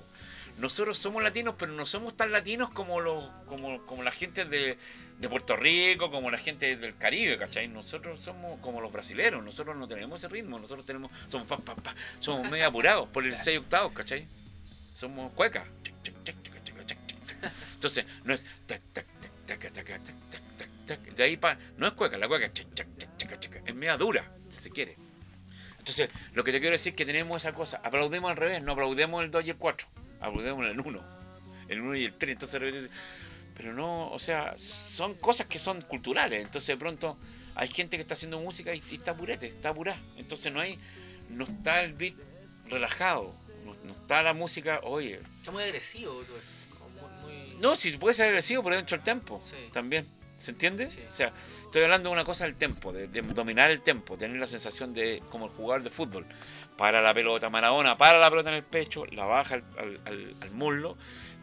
Nosotros somos latinos pero no somos tan latinos como los como, como la gente de, de Puerto Rico como la gente del Caribe ¿cachai? nosotros somos como los brasileros nosotros no tenemos ese ritmo nosotros tenemos somos pa, pa, pa, somos medio apurados por el 6 octavos ¿cachai? somos cuecas entonces, no es tac, tac, tac, tac, tac, tac, tac, tac, tac, de ahí para. No es cueca, la cueca es media dura, si se quiere. Entonces, lo que te quiero decir es que tenemos esa cosa. Aplaudemos al revés, no aplaudemos el 2 y el 4, aplaudemos el 1, el 1 y el 3. Entonces, pero no, o sea, son cosas que son culturales. Entonces, de pronto, hay gente que está haciendo música y, y está purete, está apurada. Entonces, no hay, no está el beat relajado, no, no está la música, oye, Está muy agresivo. tú, muy- muy- no, si puede ser agresivo, pero dentro del tempo. Sí. También. ¿Se entiende? Sí. O sea, estoy hablando de una cosa del tempo, de, de dominar el tempo, tener la sensación de, como el jugador de fútbol, para la pelota, Maradona, para la pelota en el pecho, la baja al, al- al- al muslo,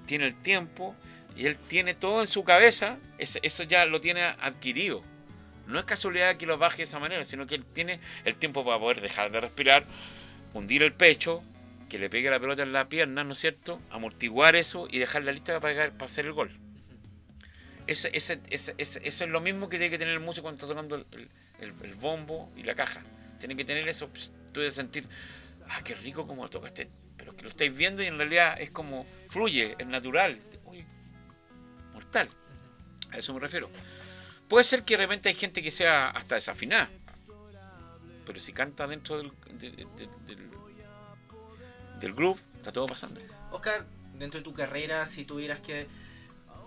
tiene el tiempo y él tiene todo en su cabeza, eso ya lo tiene adquirido. No es casualidad que lo baje de esa manera, sino que él tiene el tiempo para poder dejar de respirar, hundir el pecho, que le pegue la pelota en la pierna, ¿no es cierto? Amortiguar eso y dejarla lista para, para hacer el gol. Ese, ese, ese- eso es lo mismo que tiene que tener el músico cuando está tocando el, el- el- bombo y la caja. Tiene que tener eso, pss, tú debes sentir, ah, qué rico como toca este. Pero que lo estáis viendo y en realidad es como fluye, es natural. Uy, mortal. A eso me refiero. Puede ser que de repente hay gente que sea hasta desafinada. Pero si canta dentro del, de- de- de- del, del groove, está todo pasando. Oscar, dentro de tu carrera, si tuvieras que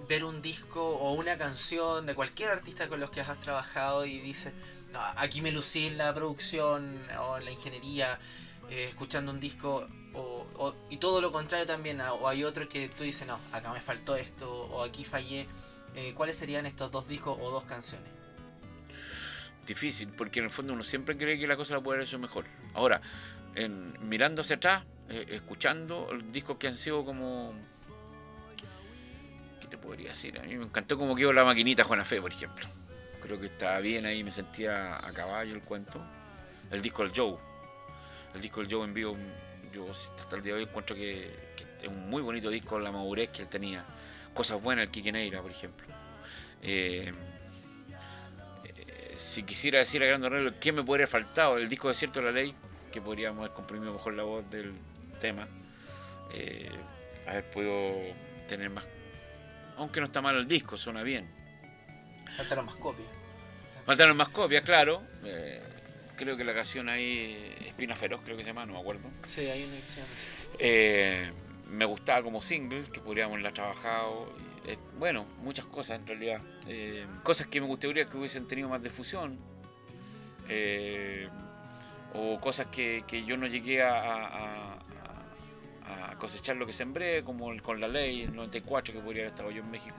ver un disco o una canción de cualquier artista con los que has trabajado y dices, "No, aquí me lucí en la producción o en la ingeniería, eh, escuchando un disco, o, y todo lo contrario también, a- o hay otro que tú dices, no, acá me faltó esto, o aquí fallé. Eh, ¿Cuáles serían estos dos discos o dos canciones? difícil, porque en el fondo uno siempre cree que la cosa la puede haber hecho mejor. Ahora, en, mirando hacia atrás, eh, escuchando los discos que han sido como te podría decir? A mí me encantó cómo quedó la maquinita Juana Fe, por ejemplo. Creo que estaba bien ahí, me sentía a caballo el cuento. El disco del Joe. El disco del Joe en vivo, yo hasta el día de hoy encuentro que, es un muy bonito disco, la madurez que él tenía. Cosas buenas, el Kike Neira, por ejemplo. Eh, eh, si quisiera decir a gran arreglo, ¿qué me podría haber faltado? El disco de la Ley, que podríamos haber comprimido mejor la voz del tema. Eh, haber podido tener más. Aunque no está mal el disco, suena bien. Faltaron más copias. Faltaron más copias, claro. Eh, creo que la canción ahí, Espina Feroz, creo que se llama, no me acuerdo. Sí, hay una que eh, me gustaba como single, que podríamos haberla trabajado. Eh, bueno, muchas cosas en realidad. cosas que me gustaría que hubiesen tenido más difusión. o cosas que, yo no llegué a, a cosechar lo que sembré, como con la ley, el 94 que podría haber estado yo en México,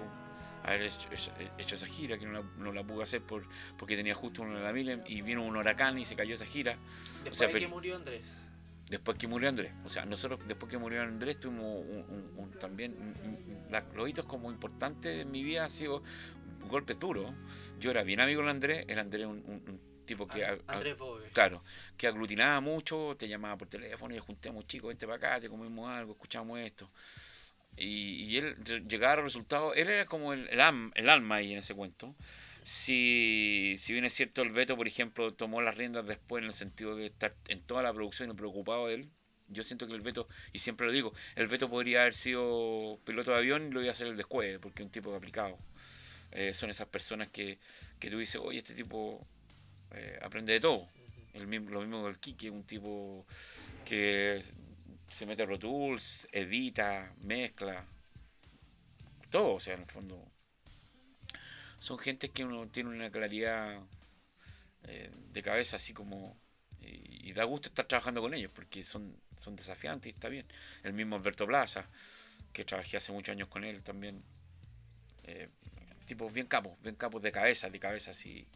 haber hecho, esa gira, que no la, pude hacer por, porque tenía justo una de la mil y vino un huracán y se cayó esa gira. Después que murió Andrés. Después que murió Andrés. O sea, nosotros después que murió Andrés tuvimos un, también, los hitos como importantes en mi vida ha sido un golpe duro. Yo era bien amigo de Andrés, era Andrés un tipo que Andrés claro que aglutinaba mucho te llamaba por teléfono y juntemos chicos vente para acá te comemos algo escuchamos esto. Y, él llegaba a los resultados él era como el, el, alma ahí en ese cuento. Si, si bien es cierto el Beto por ejemplo tomó las riendas después en el sentido de estar en toda la producción y preocupado de él yo siento que el Beto, y siempre lo digo, el Beto podría haber sido piloto de avión y lo iba a hacer el después, porque es un tipo aplicado. Eh, son esas personas que, que tú dices, oye, este tipo eh, aprende de todo. El mismo, lo mismo del Kike, un tipo que se mete a Pro Tools, edita, mezcla, todo, o sea, en el fondo. Son gente que uno tiene una claridad eh, de cabeza así como... Y, da gusto estar trabajando con ellos porque son, son desafiantes y está bien. El mismo Alberto Plaza, que trabajé hace muchos años con él también. Eh, tipos bien capos, bien capos de cabeza, de cabeza así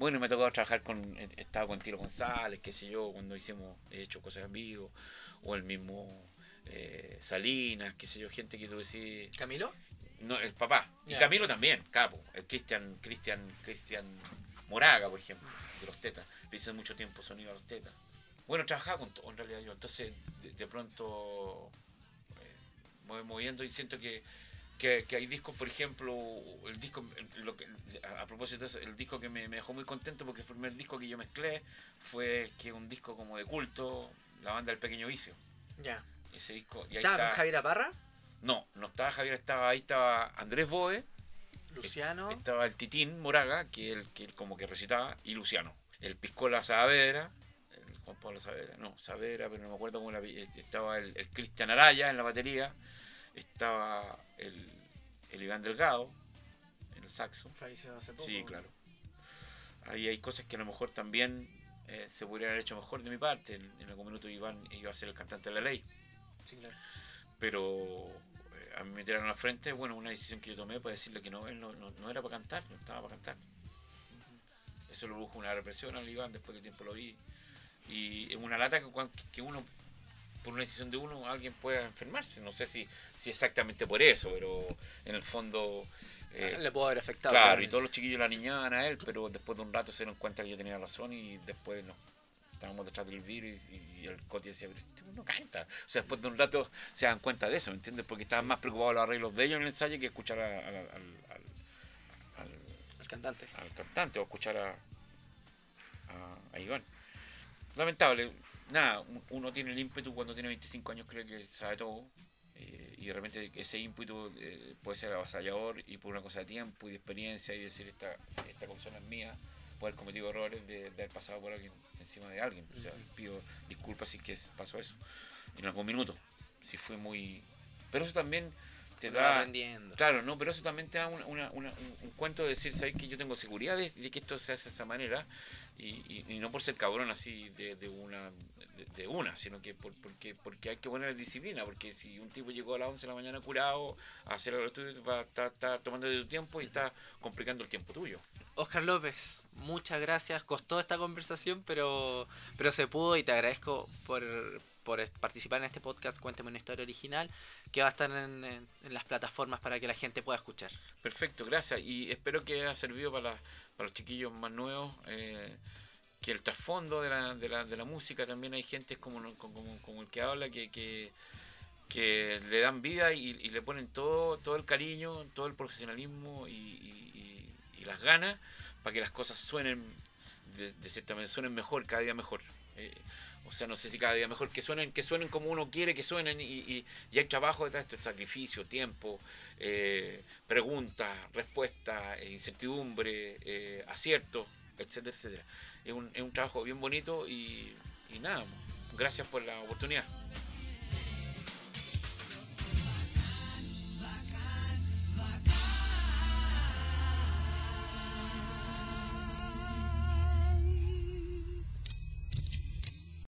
bueno, me ha tocado trabajar con, he estado con Tiro González, qué sé yo, cuando hicimos, he hecho cosas en vivo, o el mismo eh, Salinas, qué sé yo, gente que tú decís... ¿Camilo? No, el papá. Y Camilo también, capo. El Cristian, Cristian, Cristian Moraga, por ejemplo, de los Tetas. Le mucho tiempo sonido a los Tetas. Bueno, trabajaba con todo, en realidad yo. Entonces, de, pronto, eh, me voy moviendo y siento que que, hay discos, por ejemplo, el disco, lo que, a, propósito de eso, el disco que me, dejó muy contento porque fue el primer disco que yo mezclé, fue que un disco como de culto, la banda del Pequeño Vicio. Ya. Ese disco. Y ¿Estaba con Javier Aparra? No, no estaba Javier, estaba ahí estaba Andrés Boe. Luciano. Estaba el Titín Moraga, que él, que como que recitaba, y Luciano. El Piscola Saavedra, el Juan Pablo Saavedra, no, Saavedra, pero no me acuerdo cómo la estaba el, el Cristian Araya en la batería estaba el, el Iván Delgado en el saxo. hace poco. Sí, claro. Ahí hay cosas que a lo mejor también eh, se podrían haber hecho mejor de mi parte. En, algún minuto Iván iba a ser el cantante de la ley. Sí, claro. Pero eh, a mí me tiraron la frente, bueno, una decisión que yo tomé para decirle que no, él no, no, era para cantar, no estaba para cantar. Eso lo produjo una represión al Iván, después de tiempo lo vi. Y en una lata que, que uno por una decisión de uno alguien pueda enfermarse. No sé si, si exactamente por eso, pero en el fondo... Eh, Le pudo haber afectado. Claro, y todos los chiquillos la niñaban a él, pero después de un rato se dieron cuenta que yo tenía razón y después no. Estábamos detrás del virus y, el Coti decía, pero este no canta. O sea, después de un rato se dan cuenta de eso, ¿me entiendes? Porque estaban más preocupados los arreglos de ellos en el ensayo que escuchar al, al, al, cantante. Al cantante o escuchar a, a Iván. Lamentable, nada, uno tiene el ímpetu cuando tiene 25 años, cree que sabe todo. Eh, y de repente ese ímpetu eh, puede ser avasallador y por una cosa de tiempo y de experiencia y decir esta, esta persona es mía, puede haber cometido errores de, haber pasado por alguien encima de alguien. O sea, pido disculpas si que pasó eso en algún minuto. Si fue muy. Pero eso también te da. Aprendiendo. Claro, no, pero eso también te da una, un, cuento de decir, ¿sabes que yo tengo seguridad de, de, que esto se hace de esa manera? Y, y, no por ser cabrón así de, de una de, una, sino que por, porque, porque hay que poner disciplina, porque si un tipo llegó a las 11 de la mañana curado a hacer los estudios, va a estar, tomando de tu tiempo y está complicando el tiempo tuyo. Oscar López, muchas gracias. Costó esta conversación, pero, pero se pudo y te agradezco por, por participar en este podcast Cuéntame una historia original, que va a estar en, las plataformas para que la gente pueda escuchar. Perfecto, gracias. Y espero que haya servido para, para los chiquillos más nuevos. Eh, que el trasfondo de la, de, la, de la música también hay gente como, como, como el que habla que, que, que le dan vida y, le ponen todo, todo el cariño, todo el profesionalismo y, las ganas para que las cosas suenen de, de, cierta manera, suenen mejor, cada día mejor. Eh, o sea, no sé si cada día mejor, que suenen, que suenen como uno quiere que suenen y, y, hay trabajo detrás de esto, sacrificio, tiempo, eh, preguntas, respuestas, incertidumbre, eh, acierto, etcétera, etcétera. Es un, es un trabajo bien bonito y, y nada, gracias por la oportunidad.